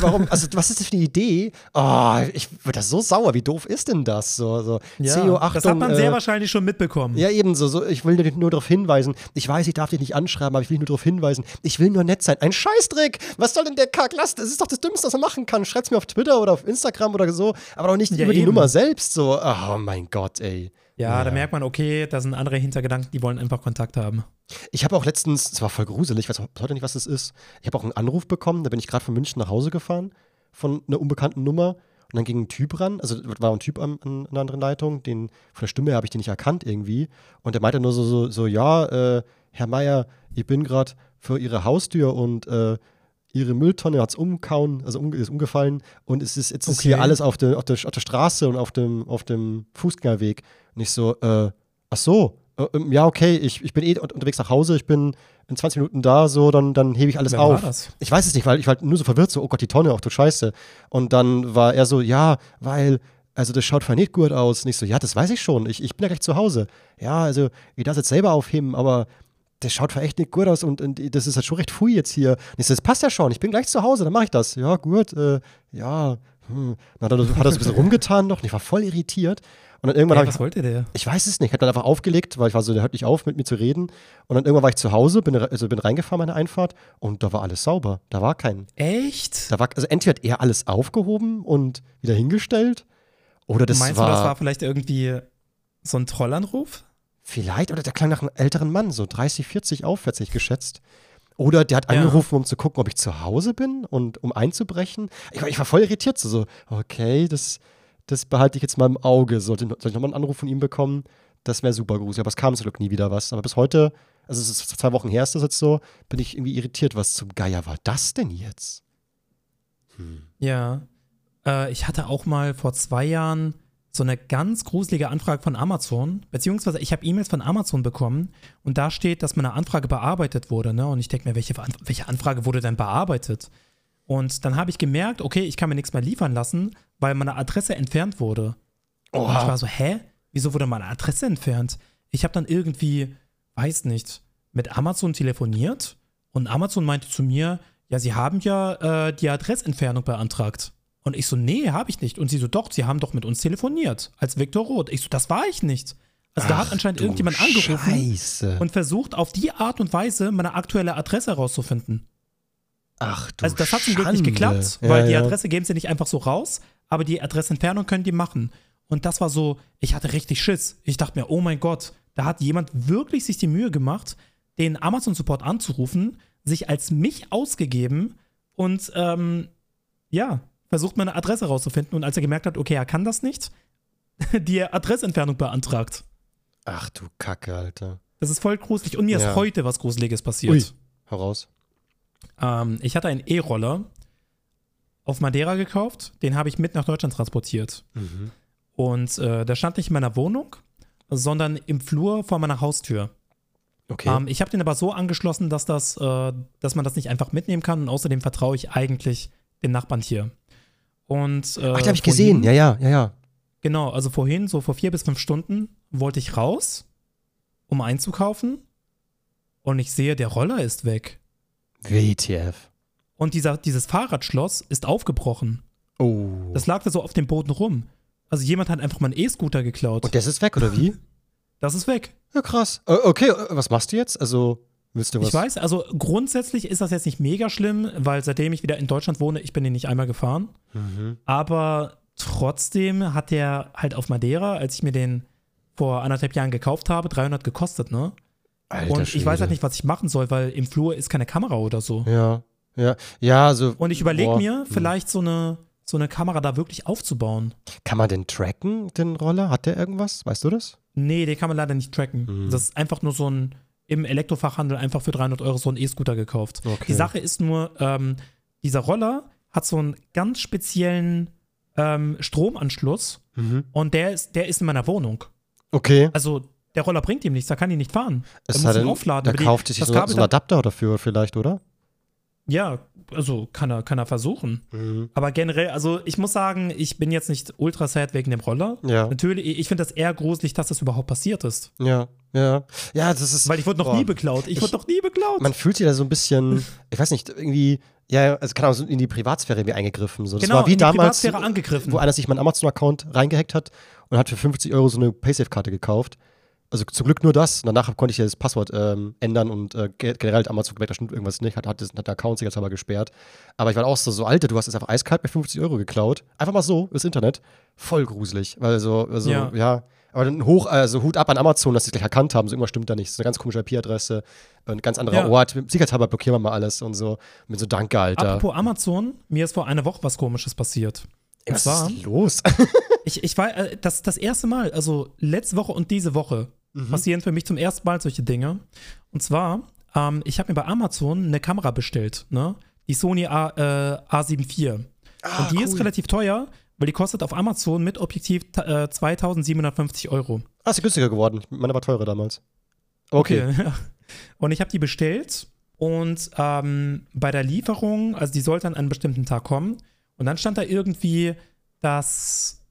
warum, also, was ist das für eine Idee? Oh, ich wird das so sauer. Wie doof ist denn das? So, so CEO, Achtung.
das hat man sehr
äh,
wahrscheinlich schon mitbekommen.
Ja, ebenso. So, ich will nur darauf hinweisen. Ich weiß, ich darf dich nicht anschreiben, aber ich will nur darauf hinweisen. Ich will nur nett sein. Ein Scheißdreck! Was soll denn der Kack? Lass, das ist doch das Dümmste, was man machen kann. Schreib's mir auf Twitter oder auf Instagram oder so, aber doch nicht
Ja,
über die
eben.
Nummer selbst. So, oh mein Gott, ey.
Ja, da merkt man, okay, da sind andere Hintergedanken, die wollen einfach Kontakt haben.
Ich habe auch letztens, es war voll gruselig, ich weiß heute nicht, was das ist. Ich habe auch einen Anruf bekommen, da bin ich gerade von München nach Hause gefahren, von einer unbekannten Nummer. Und dann ging ein Typ ran, also war ein Typ an, an einer anderen Leitung, den, von der Stimme her habe ich den nicht erkannt irgendwie. Und der meinte nur so, so, so ja, äh, Herr Meier, ich bin gerade vor Ihrer Haustür und äh, Ihre Mülltonne hat es umkauen, also um, ist umgefallen und es ist, jetzt ist
Okay.
hier alles auf der, auf, der, auf der Straße und auf dem, auf dem Fußgängerweg. Und ich so, äh, ach so, äh, ähm, ja, okay, ich, ich bin eh un- unterwegs nach Hause, ich bin in 20 Minuten da, so, dann, dann hebe ich alles
Wer
auf. Ich weiß es nicht, weil ich war halt nur so verwirrt, so, oh Gott, die Tonne, auch du Scheiße. Und dann war er so, ja, weil, also das schaut nicht gut aus. Und ich so, ja, das weiß ich schon, ich, ich bin ja gleich zu Hause. Ja, also, ich darf es jetzt selber aufheben, aber das schaut voll echt nicht gut aus und, und das ist halt schon recht früh jetzt hier. Und ich so, das passt ja schon, ich bin gleich zu Hause, dann mache ich das. Ja, gut, äh, ja. Hm. Dann hat er, hat er so ein bisschen rumgetan noch und ich war voll irritiert. Und dann irgendwann
Ey,
habe ich
was wollte der?
ich weiß es nicht. Ich habe dann einfach aufgelegt, weil ich war so, der hört nicht auf, mit mir zu reden. Und dann irgendwann war ich zu Hause, bin, also bin reingefahren, meine Einfahrt, und da war alles sauber. Da war kein.
Echt?
Da war, also entweder hat er alles aufgehoben und wieder hingestellt, oder das
Meinst
war,
du, das war vielleicht irgendwie so ein Trollanruf?
Vielleicht, oder der klang nach einem älteren Mann, so 30, 40 aufwärts, hätte ich geschätzt. Oder der hat
Ja.
angerufen, um zu gucken, ob ich zu Hause bin und um einzubrechen. Ich, war- ich war voll irritiert, so, so okay, das, das behalte ich jetzt mal im Auge. Sollte, soll ich nochmal einen Anruf von ihm bekommen? Das wäre super gruselig, aber es kam zum Glück nie wieder was. Aber bis heute, also es ist zwei Wochen her, ist das jetzt so, bin ich irgendwie irritiert. Was zum Geier war das denn jetzt?
Ja. Äh, ich hatte auch mal vor zwei Jahren so eine ganz gruselige Anfrage von Amazon, beziehungsweise ich habe E-Mails von Amazon bekommen und da steht, dass meine Anfrage bearbeitet wurde. Ne? Und ich denke mir, welche, welche Anfrage wurde denn bearbeitet? Und dann habe ich gemerkt, okay, ich kann mir nichts mehr liefern lassen, weil meine Adresse entfernt wurde. Und ich war so, hä? Wieso wurde meine Adresse entfernt? Ich habe dann irgendwie, weiß nicht, mit Amazon telefoniert und Amazon meinte zu mir, ja, sie haben ja äh, die Adressentfernung beantragt. Und ich so, nee, habe ich nicht. Und sie so, doch, sie haben doch mit uns telefoniert, als Viktor Roth. Ich so, das war ich nicht. Also da hat
Ach
anscheinend irgendjemand angerufen
Scheiße.
und versucht, auf die Art und Weise meine aktuelle Adresse herauszufinden.
Ach du
Also das hat zum Glück nicht geklappt,
Ja,
weil die
ja.
Adresse geben sie nicht einfach so raus, aber die Adressentfernung können die machen. Und das war so, ich hatte richtig Schiss. Ich dachte mir, oh mein Gott, da hat jemand wirklich sich die Mühe gemacht, den Amazon-Support anzurufen, sich als mich ausgegeben und ähm, ja, versucht meine Adresse rauszufinden. Und als er gemerkt hat, okay, er kann das nicht, die Adressentfernung beantragt.
Ach du Kacke, Alter.
Das ist voll gruselig. Und mir
Ja.
ist heute was Gruseliges passiert.
Ui, heraus.
Ähm, ich hatte einen E-Roller auf Madeira gekauft, den habe ich mit nach Deutschland transportiert.
Mhm.
Und äh, der stand nicht in meiner Wohnung, sondern im Flur vor meiner Haustür.
Okay.
Ähm, ich habe den aber so angeschlossen, dass, das, äh, dass man das nicht einfach mitnehmen kann und außerdem vertraue ich eigentlich den Nachbarn hier. Und, äh,
Ach, den habe ich
vorhin-
gesehen. Ja, ja, ja, ja.
Genau, also vorhin, so vor vier bis fünf Stunden, wollte ich raus, um einzukaufen und ich sehe, der Roller ist weg.
WTF.
Und dieser, dieses Fahrradschloss ist aufgebrochen.
Oh.
Das lag da so auf dem Boden rum. Also jemand hat einfach meinen E-Scooter geklaut.
Und das ist weg, oder wie?
das ist weg.
Ja, krass. Äh, okay, äh, was machst du jetzt? Also, Willst du was?
Ich weiß, also grundsätzlich ist das jetzt nicht mega schlimm, weil seitdem ich wieder in Deutschland wohne, ich bin den nicht einmal gefahren.
Mhm.
Aber trotzdem hat der halt auf Madeira, als ich mir den vor anderthalb Jahren gekauft habe, 300 gekostet, ne?
Alter
Und ich weiß
Schwede.
halt nicht, was ich machen soll, weil im Flur ist keine Kamera oder so.
Ja, ja, ja, also.
Und ich überlege mir,
hm.
vielleicht so eine, so eine Kamera da wirklich aufzubauen.
Kann man den tracken, den Roller? Hat der irgendwas? Weißt du das?
Nee, den kann man leider nicht tracken.
Mhm.
Das ist einfach nur so ein im Elektrofachhandel einfach für 300 Euro so ein E-Scooter gekauft.
Okay.
Die Sache ist nur, ähm, dieser Roller hat so einen ganz speziellen ähm, Stromanschluss
Mhm.
und der ist, der ist in meiner Wohnung.
Okay.
Also der Roller bringt ihm nichts, da kann ihn nicht fahren.
Es
Er muss ihn aufladen.
Da kauft sich so, so einen
da-
Adapter dafür vielleicht, oder?
Ja, also kann er, kann er versuchen.
Mhm.
Aber generell, also ich muss sagen, ich bin jetzt nicht ultra sad wegen dem Roller.
Ja,
Natürlich, ich finde das eher gruselig, dass das überhaupt passiert ist.
ja, ja. Ja, das ist.
Weil ich wurde noch
boah.
nie beklaut. Ich,
Ich-
wurde noch nie beklaut.
Man fühlt sich da so ein bisschen, ich weiß nicht, irgendwie, ja, also kann auch so in die Privatsphäre irgendwie eingegriffen. So. Das
genau,
war wie damals,
Privatsphäre angegriffen.
wo einer sich meinen Amazon-Account reingehackt hat und hat für 50 Euro so eine Paysafe-Karte gekauft. Also zum Glück nur das. Und danach konnte ich ja das Passwort ähm, ändern und äh, ge- generell Amazon gemerkt, da stimmt irgendwas nicht, hat, hat, das, hat der Account sich jetzt aber gesperrt. Aber ich war auch so, so Alter, du hast jetzt einfach eiskalt bei 50 Euro geklaut. Einfach mal so, das Internet. Voll gruselig. Weil so, also, ja.
Ja.
Aber dann hoch, also Hut ab an Amazon, dass sie es gleich erkannt haben. So irgendwas stimmt da nicht. Das ist eine ganz komische IP-Adresse, ein ganz anderer
Ja.
Ort. Sicherheitshalber blockieren wir mal alles und so. Mit so Danke, Alter.
Apropos Amazon, mir ist vor einer Woche was Komisches passiert. Und
Was
zwar,
ist los?
ich, ich war, äh, das, das erste Mal, also letzte Woche und diese Woche,
Mhm.
passieren für mich zum ersten Mal solche Dinge. Und zwar, ähm, ich habe mir bei Amazon eine Kamera bestellt, ne? Die Sony A, äh, A7 IV.
Ah,
und die ist relativ teuer, weil die kostet auf Amazon mit Objektiv äh, 2750 Euro.
Ah, ist günstiger geworden. Meine war teurer damals. Okay.
ja. Und ich habe die bestellt und ähm, bei der Lieferung, also die sollte an einem bestimmten Tag kommen. Und dann stand da irgendwie, dass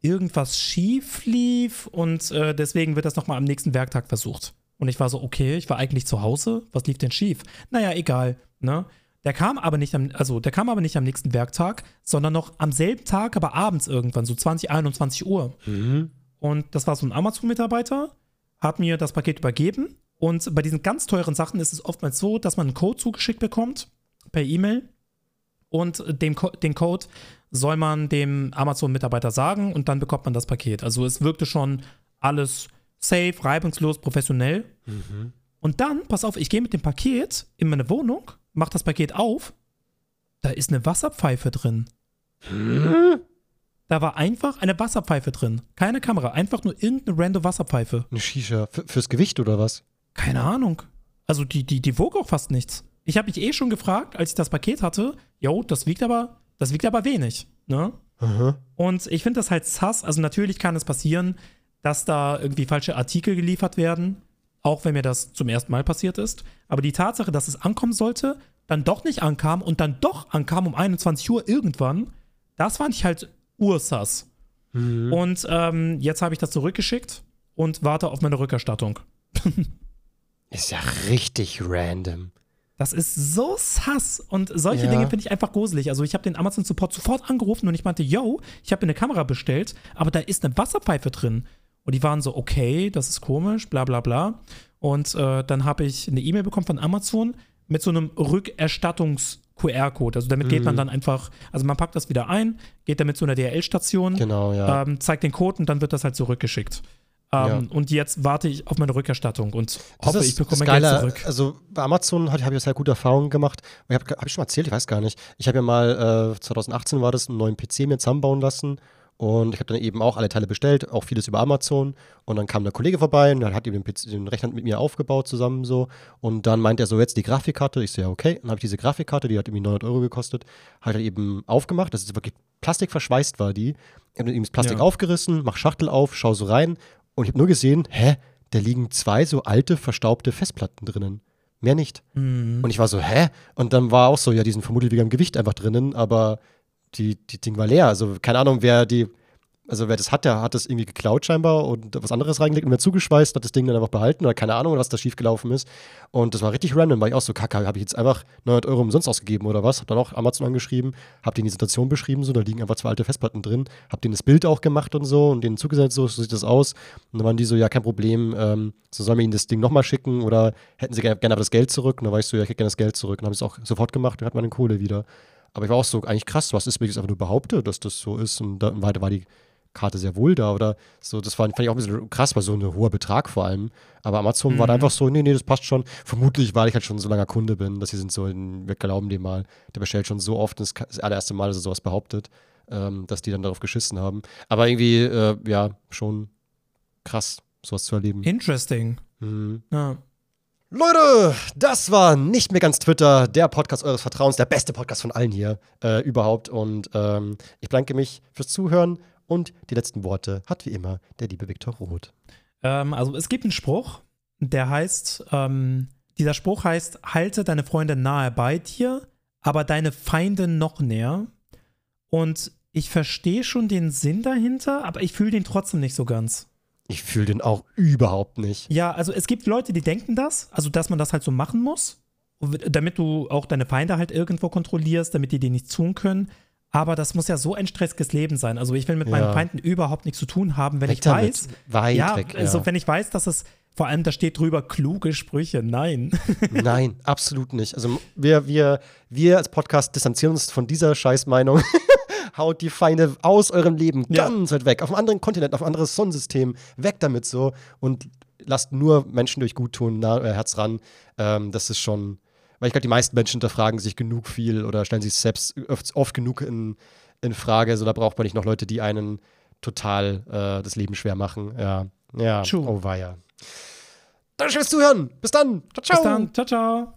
irgendwas schief lief und äh, deswegen wird das nochmal am nächsten Werktag versucht. Und ich war so, okay, ich war eigentlich zu Hause. Was lief denn schief? Naja, egal. Ne? Der kam aber nicht am, also der kam aber nicht am nächsten Werktag, sondern noch am selben Tag, aber abends irgendwann, so 20, 21 Uhr.
Mhm.
Und das war so ein Amazon-Mitarbeiter, hat mir das Paket übergeben. Und bei diesen ganz teuren Sachen ist es oftmals so, dass man einen Code zugeschickt bekommt per E-Mail. Und dem den Code soll man dem Amazon-Mitarbeiter sagen und dann bekommt man das Paket. Also es wirkte schon alles safe, reibungslos, professionell.
Mhm.
Und dann, pass auf, ich gehe mit dem Paket in meine Wohnung, mach das Paket auf, da ist eine Wasserpfeife drin. Da war einfach eine Wasserpfeife drin. Keine Kamera, einfach nur irgendeine random Wasserpfeife.
Eine Shisha. F fürs Gewicht oder was?
Keine Ahnung. Also die, die, die wog auch fast nichts. Ich habe mich eh schon gefragt, als ich das Paket hatte, jo, das wiegt aber, das wiegt aber wenig, ne?
Mhm.
Und ich finde das halt sass. Also natürlich kann es passieren, dass da irgendwie falsche Artikel geliefert werden, auch wenn mir das zum ersten Mal passiert ist. Aber die Tatsache, dass es ankommen sollte, dann doch nicht ankam und dann doch ankam um 21 Uhr irgendwann, das fand ich halt ursass.
Mhm.
Und ähm, jetzt habe ich das zurückgeschickt und warte auf meine Rückerstattung.
Ist ja richtig random.
Das ist so sass. Und solche
Ja.
Dinge finde ich einfach gruselig. Also ich habe den Amazon Support sofort angerufen und ich meinte, yo, ich habe mir eine Kamera bestellt, aber da ist eine Wasserpfeife drin. Und die waren so, okay, das ist komisch, bla bla bla. Und äh, dann habe ich eine E-Mail bekommen von Amazon mit so einem Rückerstattungs-QR-Code. Also damit geht man dann einfach, also man packt das wieder ein, geht damit zu einer DHL-Station,
Genau, ja.
ähm, zeigt den Code und dann wird das halt zurückgeschickt. Ähm,
Ja.
Und jetzt warte ich auf meine Rückerstattung und hoffe,
ist
ich bekomme mein Geld zurück.
Also bei Amazon habe hab ich sehr gute Erfahrungen gemacht. Ich habe hab ich schon mal erzählt, ich weiß gar nicht. Ich habe ja mal, äh, 2018 war das, einen neuen PC mir zusammenbauen lassen. Und ich habe dann eben auch alle Teile bestellt, auch vieles über Amazon. Und dann kam der Kollege vorbei und dann hat ihm den, PC, den Rechner mit mir aufgebaut zusammen so. Und dann meint er so, jetzt die Grafikkarte. Ich so, ja, okay. Dann habe ich diese Grafikkarte, die hat irgendwie 900 Euro gekostet, halt eben aufgemacht. Das ist wirklich plastikverschweißt war die. Ich habe dann eben das Plastik
Ja.
aufgerissen, mach Schachtel auf, schau so rein. Und ich habe nur gesehen, hä, da liegen zwei so alte, verstaubte Festplatten drinnen. Mehr nicht.
Mhm.
Und ich war so, hä? Und dann war auch so, ja, die sind vermutlich wegen dem Gewicht einfach drinnen, aber die, die Ding war leer. Also keine Ahnung, wer die, also wer das hat, der hat das irgendwie geklaut scheinbar und was anderes reingelegt und mir zugeschweißt, hat das Ding dann einfach behalten oder keine Ahnung, was da schiefgelaufen ist. Und das war richtig random, war ich auch so, kacke, habe ich jetzt einfach 900 Euro umsonst ausgegeben oder was? Hab dann auch Amazon angeschrieben, hab denen die Situation beschrieben, so, da liegen einfach zwei alte Festplatten drin, hab denen das Bild auch gemacht und so und denen zugesendet, so, so sieht das aus. Und dann waren die so, ja, kein Problem, ähm, so sollen wir ihnen das Ding nochmal schicken oder hätten sie gerne, gerne das Geld zurück? Und dann war ich so, ja, ich hätte gerne das Geld zurück. Und dann habe ich es auch sofort gemacht und hat meine Kohle wieder. Aber ich war auch so, eigentlich krass, was ist, wenn ich es einfach nur behaupte, dass das so ist und dann weiter war die Karte sehr wohl da oder so. Das fand, fand ich auch ein bisschen krass, weil so ein hoher Betrag vor allem. Aber Amazon mhm. war da einfach so, nee, nee, das passt schon. Vermutlich, weil ich halt schon so langer Kunde bin, dass sie sind so, wir glauben dem mal, der bestellt schon so oft, das ist das allererste Mal, dass er sowas behauptet, ähm, dass die dann darauf geschissen haben. Aber irgendwie, äh, ja, schon krass, sowas zu erleben.
Interesting.
Mhm. Ja. Leute, das war nicht mehr ganz Twitter, der Podcast eures Vertrauens, der beste Podcast von allen hier äh, überhaupt. Und ähm, ich bedanke mich fürs Zuhören. Und die letzten Worte hat wie immer der liebe Viktor Roth.
Ähm, also es gibt einen Spruch, der heißt, ähm, dieser Spruch heißt, halte deine Freunde nahe bei dir, aber deine Feinde noch näher. Und ich verstehe schon den Sinn dahinter, aber ich fühle den trotzdem nicht so ganz.
Ich fühle den auch überhaupt nicht.
Ja, also es gibt Leute, die denken das, also dass man das halt so machen muss, damit du auch deine Feinde halt irgendwo kontrollierst, damit die dir nichts tun können. Aber das muss ja so ein stressiges Leben sein. Also ich will mit ja. meinen Feinden überhaupt nichts zu tun haben, wenn weg ich weiß,
ja, weg,
ja, also wenn ich weiß, dass es vor allem da steht drüber kluge Sprüche. Nein.
Nein, absolut nicht. Also wir, wir, wir als Podcast distanzieren uns von dieser Scheißmeinung. Haut die Feinde aus eurem Leben ja. ganz weit weg, auf einem anderen Kontinent, auf ein anderes Sonnensystem, weg damit so und lasst nur Menschen durch Guttun nah, äh, Herz ran. Ähm, das ist schon weil ich glaube, die meisten Menschen hinterfragen sich genug viel oder stellen sich selbst oft, oft genug in, in Frage. So, da braucht man nicht noch Leute, die einen total äh, das Leben schwer machen. Ja, ja.
True.
Oh, war ja. Danke fürs Zuhören. Bis dann.
Ciao, ciao. Bis dann. Ciao, ciao.